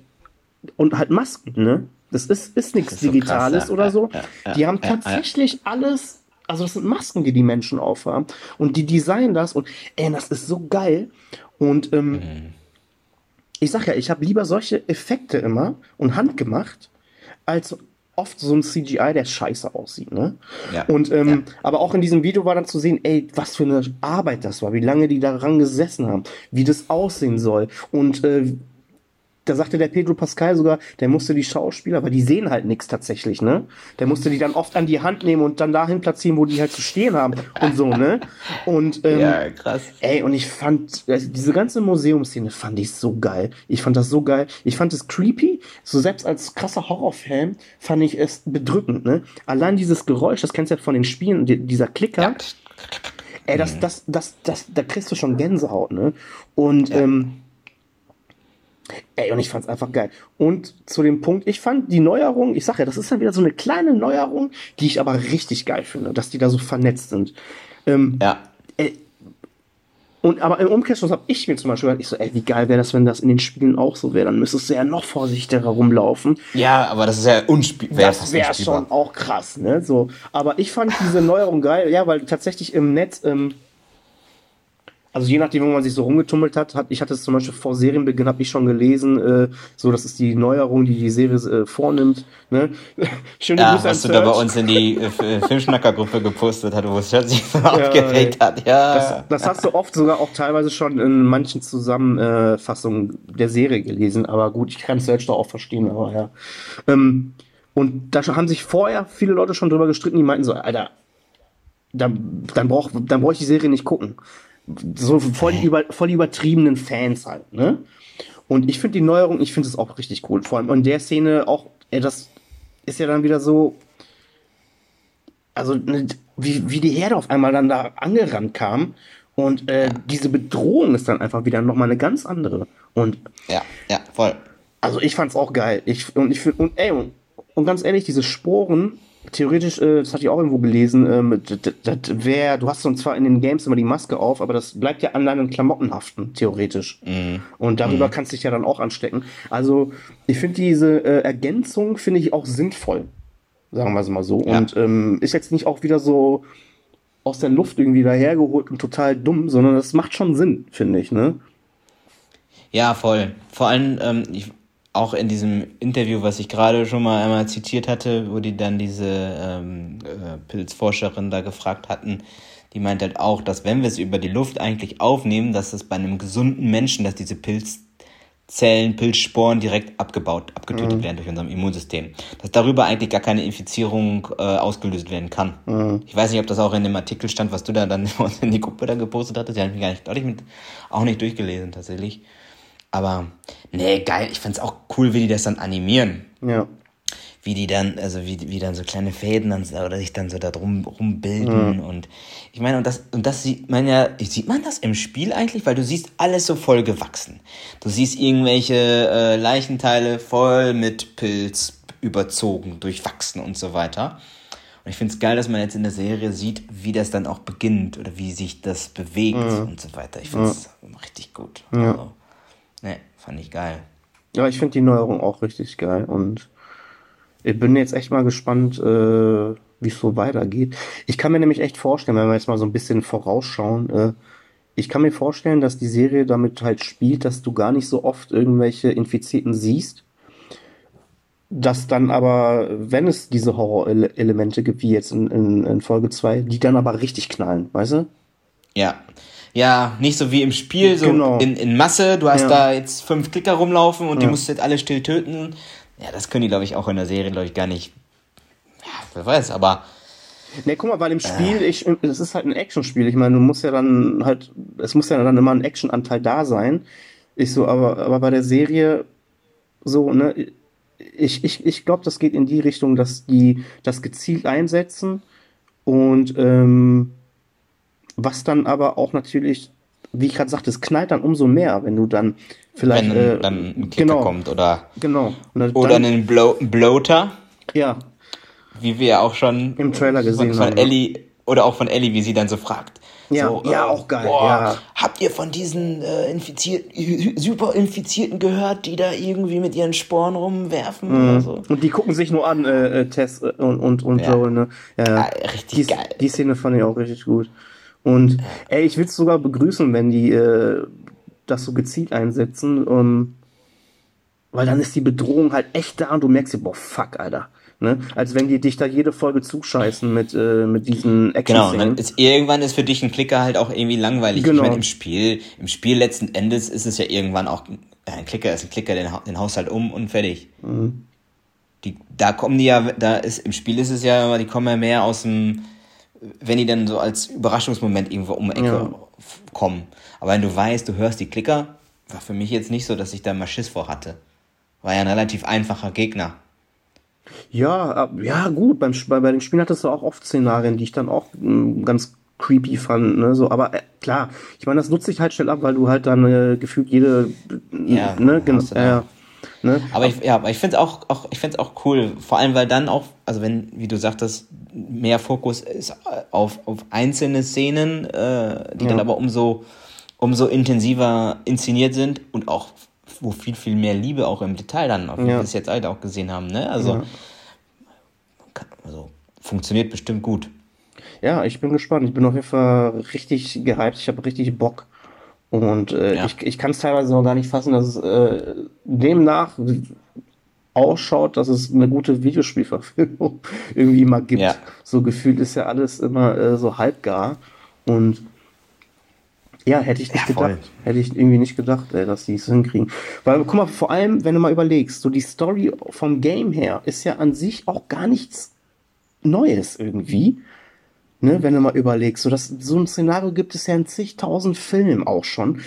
und halt Masken, ne? Das ist, ist nichts Digitales krass, ja. oder so. Ja, die haben tatsächlich alles, also das sind Masken, die die Menschen aufhaben und die designen das und ey, das ist so geil. Und ähm, mhm. ich sag ja, ich habe lieber solche Effekte immer und handgemacht, als oft so ein CGI, der scheiße aussieht, ne? Ja. Und ähm, ja. aber auch in diesem Video war dann zu sehen, ey, was für eine Arbeit das war, wie lange die daran gesessen haben, wie das aussehen soll und äh, da sagte der Pedro Pascal sogar, der musste die Schauspieler, weil die sehen halt nichts tatsächlich, ne? Der musste die dann oft an die Hand nehmen und dann dahin platzieren, wo die halt zu stehen haben und so, ne? Und ähm, ja, krass. Ey, und ich fand also diese ganze Museumsszene fand ich so geil. Ich fand das so geil. Ich fand es creepy. So selbst als krasser Horrorfan fand ich es bedrückend, ne? Allein dieses Geräusch, das kennst du ja von den Spielen, dieser Klicker. Ja. Ey, das, das, das, das, da kriegst du schon Gänsehaut, ne? Und ja. ähm, Ey, und ich fand's einfach geil. Und zu dem Punkt, ich fand die Neuerung, ich sag ja, das ist dann wieder so eine kleine Neuerung, die ich aber richtig geil finde, dass die da so vernetzt sind. Ähm, ja. Äh, und aber im Umkehrschluss habe ich mir zum Beispiel gedacht, ich so, ey, wie geil wäre das, wenn das in den Spielen auch so wäre? Dann müsstest du ja noch vorsichtiger rumlaufen. Ja, aber das ist ja unspielbar. Das wäre schon auch krass, ne? So. Aber ich fand diese Neuerung geil, ja, weil tatsächlich im Netz, ähm, also je nachdem, wo man sich so rumgetummelt hat, hat ich hatte es zum Beispiel vor Serienbeginn, habe ich schon gelesen, äh, so das ist die Neuerung, die die Serie äh, vornimmt. Ne? Schöne ja, Grüße was du da bei uns in die äh, Filmschnacker-Gruppe gepostet hat, wo es sich so ja, aufgeregt hat. Ja. Das, das, hast du oft sogar auch teilweise schon in manchen Zusammenfassungen der Serie gelesen, aber gut, ich kann es selbst auch verstehen, aber ja. Ähm, und da haben sich vorher viele Leute schon drüber gestritten, die meinten so, Alter, dann, dann brauche dann brauch ich die Serie nicht gucken so voll, über, voll übertriebenen Fans halt, ne? Und ich finde die Neuerung, ich finde es auch richtig cool. Vor allem in der Szene auch, ey, das ist ja dann wieder so, also ne, wie, wie die Herde auf einmal dann da angerannt kam und äh, diese Bedrohung ist dann einfach wieder nochmal eine ganz andere. Und ja, ja, voll. Also ich fand's auch geil. Ich, und ich finde, und ey, und, und ganz ehrlich, diese Sporen, theoretisch, äh, das hatte ich auch irgendwo gelesen, ähm, das, das wär, du hast zwar in den Games immer die Maske auf, aber das bleibt ja an deinen Klamotten haften, theoretisch. Mm. Und darüber mm. kannst du dich ja dann auch anstecken. Also, ich finde diese äh, Ergänzung, finde ich auch sinnvoll. Sagen wir es mal so. Ja. Und ähm, ist jetzt nicht auch wieder so aus der Luft irgendwie dahergeholt und total dumm, sondern das macht schon Sinn, finde ich, ne? Ja, voll. Vor allem, ähm, ich auch in diesem Interview, was ich gerade schon mal einmal zitiert hatte, wo die dann diese ähm, äh, Pilzforscherin da gefragt hatten, die meint halt auch, dass wenn wir es über die Luft eigentlich aufnehmen, dass es bei einem gesunden Menschen, dass diese Pilzteile Zellen, Pilzsporen direkt abgebaut, abgetötet mhm. werden durch unser Immunsystem. Dass darüber eigentlich gar keine Infizierung äh, ausgelöst werden kann. Mhm. Ich weiß nicht, ob das auch in dem Artikel stand, was du da dann in die Gruppe dann gepostet hattest. Die habe ich gar nicht, ich mit, auch nicht durchgelesen tatsächlich. Aber nee, geil. Ich find's auch cool, wie die das dann animieren. Ja wie die dann, also wie, wie dann so kleine Fäden dann, oder sich dann so da drum rumbilden. Mhm. Und ich meine, und das, und das sieht man ja, sieht man das im Spiel eigentlich? Weil du siehst alles so voll gewachsen. Du siehst irgendwelche äh, Leichenteile voll mit Pilz überzogen, durchwachsen und so weiter. Und ich finde es geil, dass man jetzt in der Serie sieht, wie das dann auch beginnt oder wie sich das bewegt mhm. und so weiter. Ich finde es ja. richtig gut. Ja. Also, ne, fand ich geil. Ja, ich finde die Neuerung auch richtig geil und ich bin jetzt echt mal gespannt, äh, wie es so weitergeht. Ich kann mir nämlich echt vorstellen, wenn wir jetzt mal so ein bisschen vorausschauen, äh, ich kann mir vorstellen, dass die Serie damit halt spielt, dass du gar nicht so oft irgendwelche Infizierten siehst. Dass dann aber, wenn es diese Horror-Elemente gibt, wie jetzt in, in, in Folge 2, die dann aber richtig knallen, weißt du? Ja. Ja, nicht so wie im Spiel, so genau. in, in Masse. Du hast ja. da jetzt fünf Klicker rumlaufen und ja. die musst du jetzt alle still töten. Ja, das können die, glaube ich, auch in der Serie, glaube ich, gar nicht. Ja, wer weiß, aber. Ne, guck mal, weil im Spiel, äh, ich, es ist halt ein Actionspiel. Ich meine, du musst ja dann halt, es muss ja dann immer ein Actionanteil da sein. Ich so, aber, aber bei der Serie, so, ne, ich, ich, ich glaube, das geht in die Richtung, dass die das gezielt einsetzen und ähm, was dann aber auch natürlich, wie ich gerade sagte, es knallt dann umso mehr, wenn du dann Vielleicht, Wenn äh, dann ein Kicker genau, kommt oder, genau. oder einen Blow, Bloater. Ja. Wie wir auch schon im Trailer gesehen von, von haben. Ellie oder auch von Ellie, wie sie dann so fragt. Ja, so, ja, äh, auch geil. Boah, ja. Habt ihr von diesen äh, infizierten, super Infizierten gehört, die da irgendwie mit ihren Sporen rumwerfen mhm. oder so? Und die gucken sich nur an, äh, äh Tess und, und, und ja. Joel, ne? Ja, ja richtig die, geil. Die Szene fand ich auch richtig gut. Und ey, ich will es sogar begrüßen, wenn die äh, das so gezielt einsetzen, um, weil dann ist die Bedrohung halt echt da und du merkst dir, boah, fuck, Alter. Ne? Als wenn die dich da jede Folge zuscheißen mit, äh, mit diesen action Genau, dann ist, irgendwann ist für dich ein Klicker halt auch irgendwie langweilig. Genau. Ich meine, im Spiel, im Spiel letzten Endes ist es ja irgendwann auch, ein Klicker ist ein Klicker, den, den haust halt um und fertig. Mhm. Die, da kommen die ja, da ist, im Spiel ist es ja, die kommen ja mehr aus dem, wenn die dann so als Überraschungsmoment irgendwo um die Ecke ja. kommen. Aber wenn du weißt, du hörst die Klicker, war für mich jetzt nicht so, dass ich da mal Schiss vor hatte. War ja ein relativ einfacher Gegner. Ja, ja, gut. Beim, bei, bei den Spielen hattest du auch oft Szenarien, die ich dann auch hm, ganz creepy fand. Ne? So, aber äh, klar, ich meine, das nutze ich halt schnell ab, weil du halt dann äh, gefühlt jede. Ja, ne, genau. Äh, ne? Aber ich, ja, aber ich finde es auch, auch, ich find's auch cool. Vor allem, weil dann auch, also wenn, wie du sagtest, mehr Fokus ist auf, auf einzelne Szenen, äh, die ja. dann aber umso umso intensiver inszeniert sind und auch wo viel, viel mehr Liebe auch im Detail dann, wie ja. wir es jetzt alle auch gesehen haben. Ne? Also, ja. also funktioniert bestimmt gut. Ja, ich bin gespannt. Ich bin auf jeden Fall richtig gehypt. Ich habe richtig Bock. Und äh, ja. ich, ich kann es teilweise noch gar nicht fassen, dass es äh, demnach ausschaut, dass es eine gute Videospielverfilmung irgendwie mal gibt. Ja. So gefühlt ist ja alles immer äh, so halbgar. Und ja, hätte ich nicht ja, gedacht. Hätte ich irgendwie nicht gedacht, ey, dass die es hinkriegen. Weil, guck mal, vor allem, wenn du mal überlegst, so die Story vom Game her ist ja an sich auch gar nichts Neues irgendwie. Ne, wenn du mal überlegst, so, das, so ein Szenario gibt es ja in zigtausend Filmen auch schon.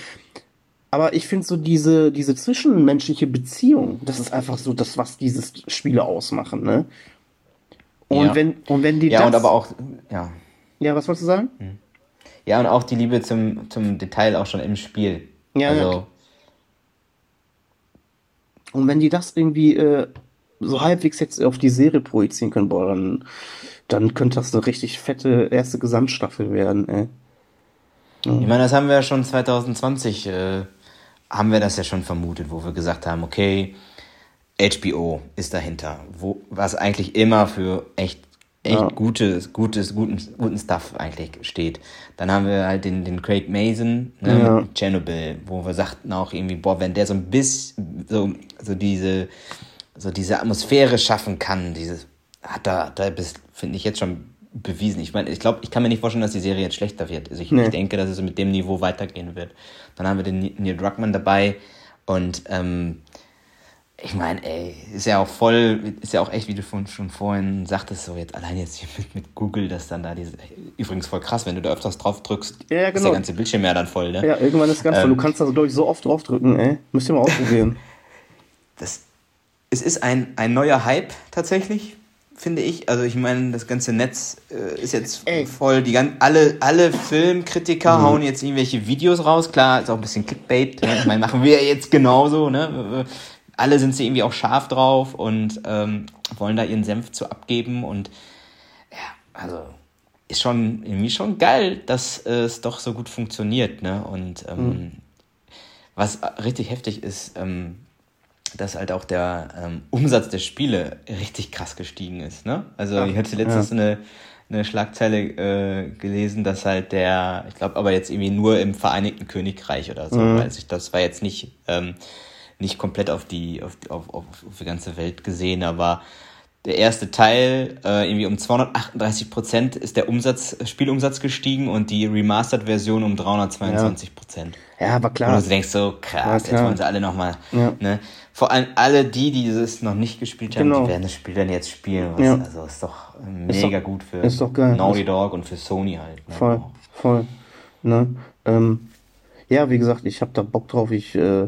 Aber ich finde so diese, diese zwischenmenschliche Beziehung, das ist einfach so das, was diese Spiele ausmachen, ne? Und ja. wenn, und wenn die Ja, das, und aber auch, ja. Ja, was wolltest du sagen? Hm. Ja, und auch die Liebe zum, zum Detail auch schon im Spiel. Ja, also. Ja. Und wenn die das irgendwie äh, so halbwegs jetzt auf die Serie projizieren können, boah, dann, dann könnte das eine richtig fette erste Gesamtstaffel werden, ey. Ja. Ich meine, das haben wir ja schon 2020, äh, haben wir das ja schon vermutet, wo wir gesagt haben, okay, HBO ist dahinter, wo, was eigentlich immer für echt echt ja. gutes, gutes, guten, guten Stuff eigentlich steht. Dann haben wir halt den, den Craig Mason, ne, ja. Chernobyl, wo wir sagten auch irgendwie, boah, wenn der so ein bisschen, so, so diese, so diese Atmosphäre schaffen kann, dieses, hat da, da bist, finde ich jetzt schon bewiesen. Ich meine, ich glaube, ich kann mir nicht vorstellen, dass die Serie jetzt schlechter wird. Also ich, nee. ich denke, dass es mit dem Niveau weitergehen wird. Dann haben wir den Neil Druckmann dabei, Und ähm, ich meine, ey, ist ja auch voll, ist ja auch echt, wie du schon, vorhin sagtest, so jetzt allein jetzt hier mit, mit Google, dass dann da diese, übrigens voll krass, wenn du da öfters drauf drückst, Ja, ja, ist der genau. ganze Bildschirm ja dann voll, ne? Ja, irgendwann ist ganz voll. Du kannst da, glaube ich, so oft draufdrücken, ey. Müsst ihr mal ausprobieren. das, es ist ein, ein neuer Hype tatsächlich, finde ich. Also ich meine, das ganze Netz äh, ist jetzt Ey. Mhm. voll, die gan alle, alle Filmkritiker hauen jetzt irgendwelche Videos raus. Klar, ist auch ein bisschen Clickbait. Ne? Ich meine, machen wir ja jetzt genauso, ne? Alle sind sie irgendwie auch scharf drauf und ähm, wollen da ihren Senf zu abgeben und ja, also ist schon irgendwie schon geil, dass äh, es doch so gut funktioniert, ne? Und ähm, was richtig heftig ist, ähm, dass halt auch der ähm, Umsatz der Spiele richtig krass gestiegen ist. Ne? Also ich hatte letztens eine, eine Schlagzeile äh, gelesen, dass halt der, ich glaube aber jetzt irgendwie nur im Vereinigten Königreich oder so, weil sich das war jetzt nicht, ähm, nicht komplett auf die, auf, auf, auf, auf die ganze Welt gesehen, aber der erste Teil, äh, irgendwie um 238 Prozent ist der Umsatz, Spielumsatz gestiegen und die Remastered-Version um 322 Prozent. Ja, aber Und klar. du denkst so, krass, Ja, jetzt wollen sie alle nochmal, Ja. ne? Vor allem alle die, die das noch nicht gespielt haben, Genau. die werden das Spiel dann jetzt spielen. Was, Ja. Also ist doch mega doch- gut für ist doch geil. Naughty Dog und für Sony halt. Ne? Voll, voll. Ne? Ähm, ja, wie gesagt, ich habe da Bock drauf. Ich äh,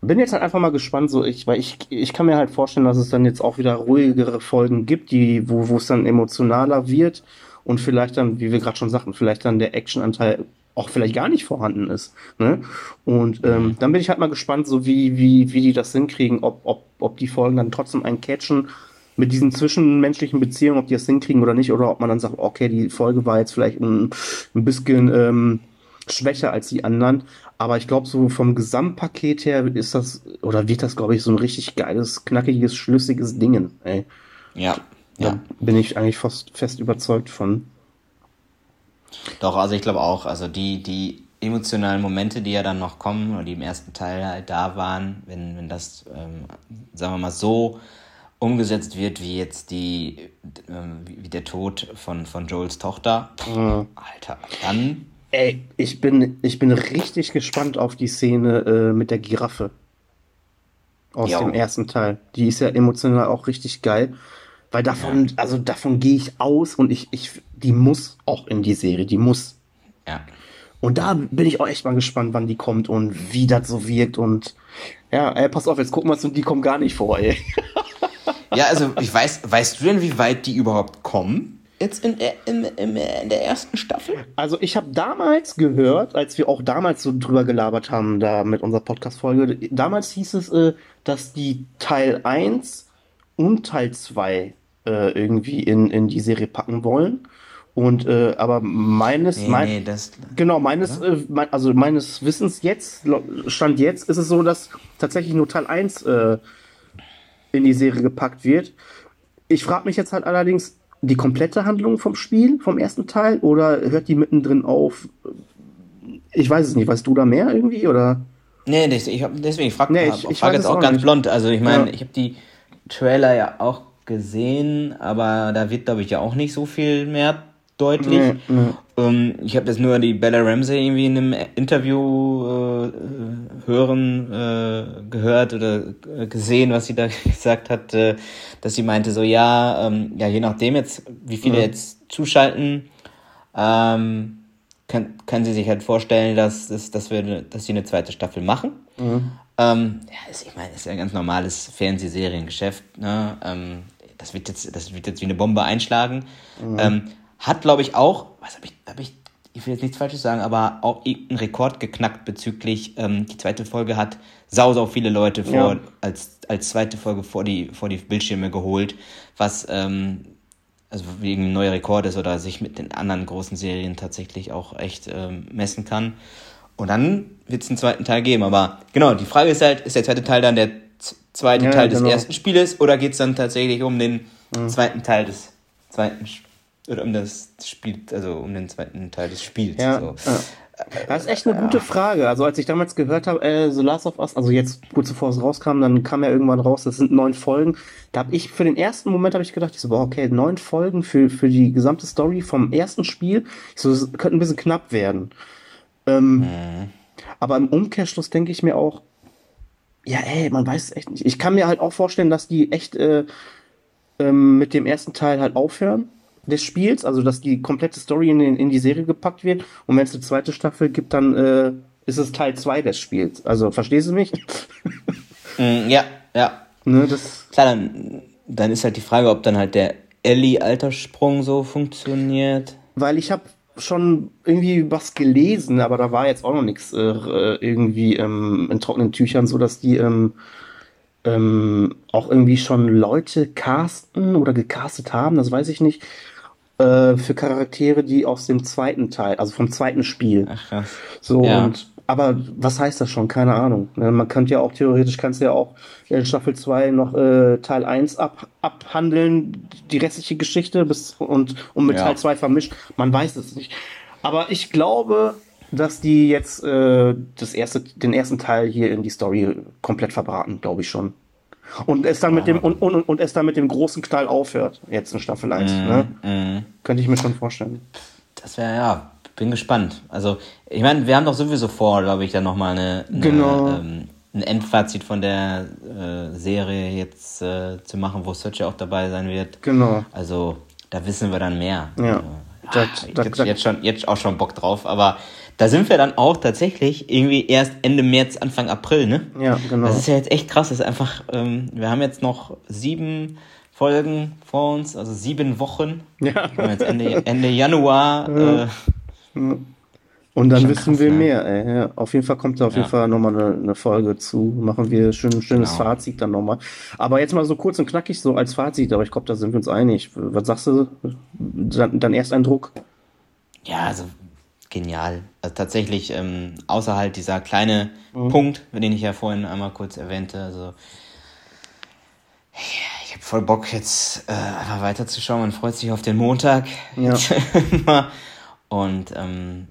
bin jetzt halt einfach mal gespannt, so ich, weil ich, ich kann mir halt vorstellen, dass es dann jetzt auch wieder ruhigere Folgen gibt, die, wo, wo es dann emotionaler wird und vielleicht dann, wie wir gerade schon sagten, vielleicht dann der Actionanteil auch vielleicht gar nicht vorhanden ist. Ne? Und ähm, dann bin ich halt mal gespannt, so wie, wie, wie die das hinkriegen, ob, ob, ob die Folgen dann trotzdem einen catchen mit diesen zwischenmenschlichen Beziehungen, ob die das hinkriegen oder nicht, oder ob man dann sagt, okay, die Folge war jetzt vielleicht ein, ein bisschen ähm, schwächer als die anderen. Aber ich glaube, so vom Gesamtpaket her ist das, oder wird das, glaube ich, so ein richtig geiles, knackiges, schlüssiges Dingen. Ey. Ja, Da ja. bin ich eigentlich fast fest überzeugt von. Doch, also ich glaube auch, also die, die emotionalen Momente, die ja dann noch kommen, oder die im ersten Teil halt da waren, wenn, wenn das, ähm, sagen wir mal, so umgesetzt wird, wie jetzt die, ähm, wie, der Tod von, von Joels Tochter, Alter, dann Ey, ich bin, ich bin richtig gespannt auf die Szene äh, mit der Giraffe. Aus Jo. dem ersten Teil. Die ist ja emotional auch richtig geil. Weil davon, also davon gehe ich aus und ich, ich, die muss auch in die Serie, die muss. ja. Und da bin ich auch echt mal gespannt, wann die kommt und wie das so wirkt und ja, ey, pass auf, jetzt gucken wir uns und die kommen gar nicht vor, ey. Ja, also ich weiß, weißt du denn, wie weit die überhaupt kommen? Jetzt in, der- in, in, in der ersten Staffel? Also ich habe damals gehört, als wir auch damals so drüber gelabert haben, da mit unserer Podcast-Folge, damals hieß es, äh, dass die Teil 1 und Teil 2 äh, irgendwie in, in die Serie packen wollen. Und äh, aber meines, Nee, mein, nee, das. genau, meines, äh, mein, also meines Wissens jetzt, Stand jetzt, ist es so, dass tatsächlich nur Teil 1 äh, in die Serie gepackt wird. Ich frage mich jetzt halt allerdings, die komplette Handlung vom Spiel, vom ersten Teil, oder hört die mittendrin auf? Ich weiß es nicht. Weißt du da mehr irgendwie? Oder? Nee, das, ich hab, deswegen, ich frage Nee, ich- ich, ich frag jetzt auch auch ganz nicht. blond. Also ich meine, Ja. ich habe die Trailer ja auch gesehen, aber da wird, glaube ich, ja auch nicht so viel mehr deutlich. Nee, nee. Ähm, ich habe jetzt nur die Bella Ramsey irgendwie in einem Interview äh, hören äh, gehört oder äh, gesehen, was sie da gesagt hat, äh, dass sie meinte so, ja, ähm, ja, je nachdem jetzt, wie viele jetzt zuschalten, ähm, kann, kann sie sich halt vorstellen, dass, dass, dass, wir, dass sie eine zweite Staffel machen. Ähm, ja, ist, ich meine, ist ja ein ganz normales Fernsehseriengeschäft. Ne? Ähm, das, wird jetzt, das wird jetzt wie eine Bombe einschlagen. Ähm, hat, glaube ich, auch, was habe ich, hab ich, ich will jetzt nichts Falsches sagen, aber auch irgendeinen Rekord geknackt bezüglich, ähm, die zweite Folge hat sau, sau viele Leute vor, Ja. als, als zweite Folge vor die, vor die Bildschirme geholt, was ähm, also wegen neuer Rekord ist oder sich mit den anderen großen Serien tatsächlich auch echt ähm, messen kann. Und dann wird es einen zweiten Teil geben. Aber genau, die Frage ist halt, ist der zweite Teil dann der z- zweite Ja, Teil des genau. ersten Spieles oder geht es dann tatsächlich um den zweiten Teil des zweiten oder um das Spiel, also um den zweiten Teil des Spiels. Ja, so. ja. Das ist echt eine gute Frage. Also als ich damals gehört habe, äh, The Last of Us, also jetzt kurz bevor es rauskam, dann kam ja irgendwann raus, das sind neun Folgen. Da habe ich für den ersten Moment habe ich gedacht, ich so, boah, okay, neun Folgen für, für die gesamte Story vom ersten Spiel. Ich so, das könnte ein bisschen knapp werden. Ähm, Aber im Umkehrschluss denke ich mir auch, Ja, ey, man weiß es echt nicht. Ich kann mir halt auch vorstellen, dass die echt äh, ähm, mit dem ersten Teil halt aufhören des Spiels, also dass die komplette Story in, in die Serie gepackt wird und wenn es eine zweite Staffel gibt, dann äh, ist es Teil 2 des Spiels. Also verstehst du mich? Mm, ja, ja. Ne, das Klar, dann, dann ist halt die Frage, ob dann halt der Ellie-Alterssprung so funktioniert. weil ich habe schon irgendwie was gelesen, aber da war jetzt auch noch nichts äh, irgendwie ähm, in trockenen Tüchern, so dass die ähm, ähm, auch irgendwie schon Leute casten oder gecastet haben, das weiß ich nicht, äh, für Charaktere, die aus dem zweiten Teil, also vom zweiten Spiel. Ach krass. So Ja. und aber was heißt das schon? Keine Ahnung. Ne, Man könnte ja auch theoretisch kannst du ja auch in Staffel 2 noch äh, Teil 1 ab, abhandeln, die restliche Geschichte bis und, und mit Ja. Teil 2 vermischt. Man weiß es nicht. Aber ich glaube, dass die jetzt äh, das erste, den ersten Teil hier in die Story komplett verbraten, glaube ich schon. Und es dann mit dem und, und, und es dann mit dem großen Knall aufhört, jetzt in Staffel 1. Ne? Mhm. Könnte ich mir schon vorstellen. Das wäre ja, bin gespannt. Also, ich meine, wir haben doch sowieso vor, glaube ich, dann nochmal eine, eine, Genau. ähm, ein Endfazit von der äh, Serie jetzt äh, zu machen, wo Search ja auch dabei sein wird. Genau. Also, da wissen wir dann mehr. Ja. Also, Da- ah, da- jetzt, da- jetzt, schon, jetzt auch schon Bock drauf, aber da sind wir dann auch tatsächlich irgendwie erst Ende März, Anfang April, ne? Ja, genau. Das ist ja jetzt echt krass. Das ist einfach, ähm, wir haben jetzt noch sieben Folgen vor uns, also sieben Wochen. Ja. Ende, Ende Januar. Äh, Und dann Schon wissen krass, wir mehr. Ey. Ja, auf jeden Fall kommt da auf Ja. jeden Fall nochmal eine, eine Folge zu. Machen wir schön, schönes Genau. Fazit dann nochmal. Aber jetzt mal so kurz und knackig so als Fazit, aber ich glaube, da sind wir uns einig. Was sagst du? Dein, dein Ersteindruck? ja, also genial. Also tatsächlich, ähm, außer halt dieser kleine Mhm. Punkt, den ich ja vorhin einmal kurz erwähnte, also ich habe voll Bock jetzt äh, einfach weiterzuschauen. Man freut sich auf den Montag. Ja. Und ähm,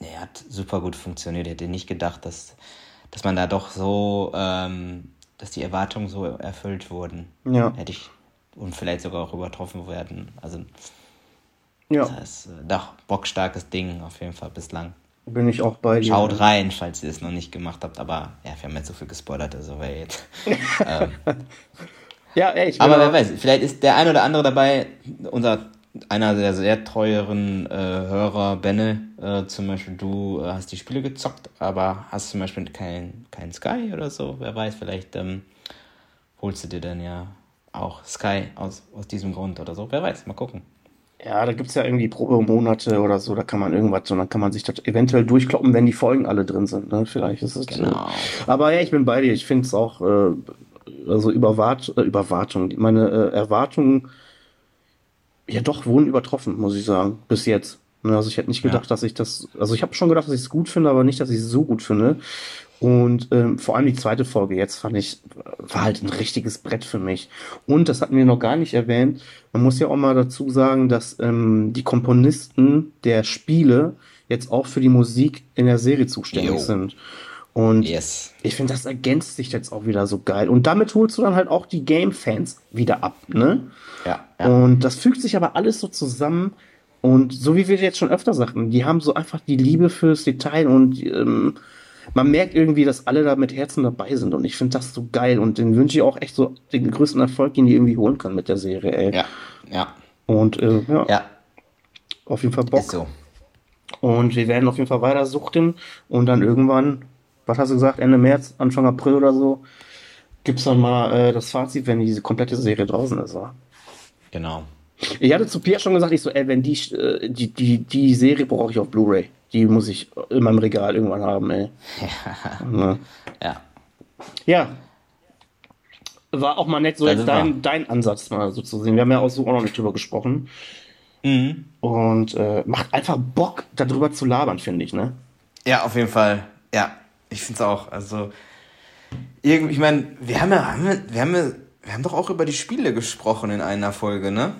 ja, hat super gut funktioniert. Ich hätte nicht gedacht, dass, dass man da doch so, ähm, dass die Erwartungen so erfüllt wurden. Ja. Hätte ich und vielleicht sogar auch übertroffen werden. Also Ja, das ist äh, doch bockstarkes Ding auf jeden Fall bislang. bin ich auch bei dir. Schaut rein, falls ihr es noch nicht gemacht habt. Aber ja, wir haben jetzt so viel gespoilert, also wer jetzt. ähm, Ja, ey, ich aber wer weiß, vielleicht ist der ein oder andere dabei, unser einer der sehr teuren äh, Hörer, Benne, äh, zum Beispiel, du äh, hast die Spiele gezockt, aber hast zum Beispiel kein, kein Sky oder so, wer weiß, vielleicht ähm, holst du dir dann ja auch Sky aus, aus diesem Grund oder so, wer weiß, mal gucken. Ja, da gibt's ja irgendwie Probemonate oder so, da kann man irgendwas, und dann kann man sich das eventuell durchkloppen, wenn die Folgen alle drin sind. Ne? Vielleicht ist es. Genau. Äh, aber ja, ich bin bei dir. Ich finde es auch, äh, also Überwart, äh, Überwartung, meine äh, Erwartungen, ja doch, wurden übertroffen, muss ich sagen, bis jetzt. Ne, Also ich hätte nicht Ja. gedacht, dass ich das, also ich habe schon gedacht, dass ich es gut finde, aber nicht, dass ich es so gut finde. Und ähm, vor allem die zweite Folge jetzt fand ich, war halt ein richtiges Brett für mich. Und das hatten wir noch gar nicht erwähnt. Man muss ja auch mal dazu sagen, dass ähm, die Komponisten der Spiele jetzt auch für die Musik in der Serie zuständig Jo. sind. Und Yes. ich finde, das ergänzt sich jetzt auch wieder so geil. Und damit holst du dann halt auch die Game-Fans wieder ab, ne? Ja, ja. Und das fügt sich aber alles so zusammen. Und so wie wir jetzt schon öfter sagten, die haben so einfach die Liebe fürs Detail und ähm, man merkt irgendwie, dass alle da mit Herzen dabei sind. Und ich finde das so geil. Und den wünsche ich auch echt so den größten Erfolg, den die irgendwie holen können mit der Serie, ey. Ja, ja, Und äh, ja, ja, auf jeden Fall Bock. ist so. Und wir werden auf jeden Fall weiter suchten. Und dann irgendwann, was hast du gesagt, Ende März, Anfang April oder so, gibt's dann mal äh, das Fazit, wenn diese komplette Serie draußen ist. Wa? Genau. Ich hatte zu Pierre schon gesagt, ich so, ey, wenn die, äh, die, die, die Serie brauche ich auf Blu-ray. Die muss ich in meinem Regal irgendwann haben, ey. Ja. Ja. ja. War auch mal nett, so jetzt dein, dein Ansatz mal so zu sehen. Wir haben ja auch so auch noch nicht drüber gesprochen. Mhm. Und äh, macht einfach Bock, darüber zu labern, finde ich, ne? Ja, auf jeden Fall. Ja, ich finde es auch. Also, irgendwie, ich meine, wir haben ja, wir haben ja, wir haben doch auch über die Spiele gesprochen in einer Folge, ne?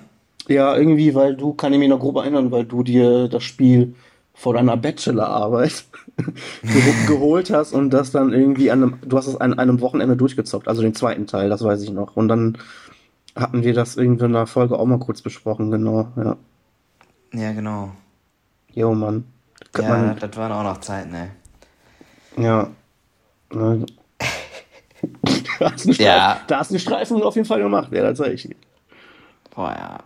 Ja, irgendwie, weil du, kann ich mich noch grob erinnern, weil du dir das Spiel vor deiner Bachelorarbeit geho- geholt hast und das dann irgendwie an einem, du hast es an einem Wochenende durchgezockt, also den zweiten Teil, das weiß ich noch. Und dann hatten wir das irgendwie in der Folge auch mal kurz besprochen, genau, ja. Ja, genau. Jo, Mann. Ja, man, das waren auch noch Zeiten, ey. ja. Ne. da, hast du eine Ja. Streif- da hast du eine Streifen auf jeden Fall gemacht, ja, das sag ich. dir. Boah, ja.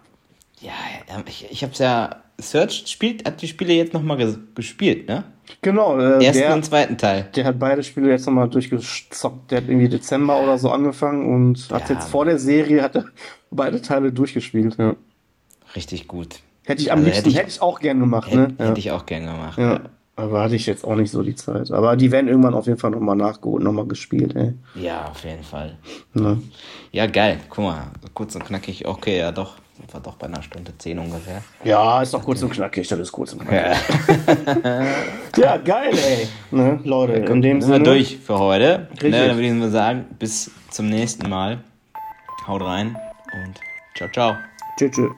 Ja, ja, ich, ich hab's ja. Search spielt, hat die Spiele jetzt nochmal ges gespielt, ne? Genau, äh, Ersten der, und zweiten Teil. der hat beide Spiele jetzt nochmal durchgezockt. Der hat irgendwie Dezember oder so angefangen und hat Ja. jetzt vor der Serie hat er beide Teile durchgespielt. Ja. Richtig gut. Hätte ich am Also liebsten, hätte hätte ich- ich, auch gern gemacht, Hätte, ne? Ja. hätte ich auch gern gemacht. ja. Aber hatte ich jetzt auch nicht so die Zeit. Aber die werden irgendwann auf jeden Fall nochmal nachgeholt, nochmal gespielt, ey. Ja, auf jeden Fall. Ne? Ja, geil. Guck mal, kurz und knackig. Okay, ja doch. Wir doch bei einer Stunde zehn ungefähr. Ja, ist doch kurz und knackig, das ist kurz und knackig. Ja, Ja, geil, ey. Ne, Leute, in dem sind wir Sinne. durch für heute. Richtig. Ne, dann würde ich mal sagen, bis zum nächsten Mal. Haut rein und ciao, ciao. Tschüss. tschüss.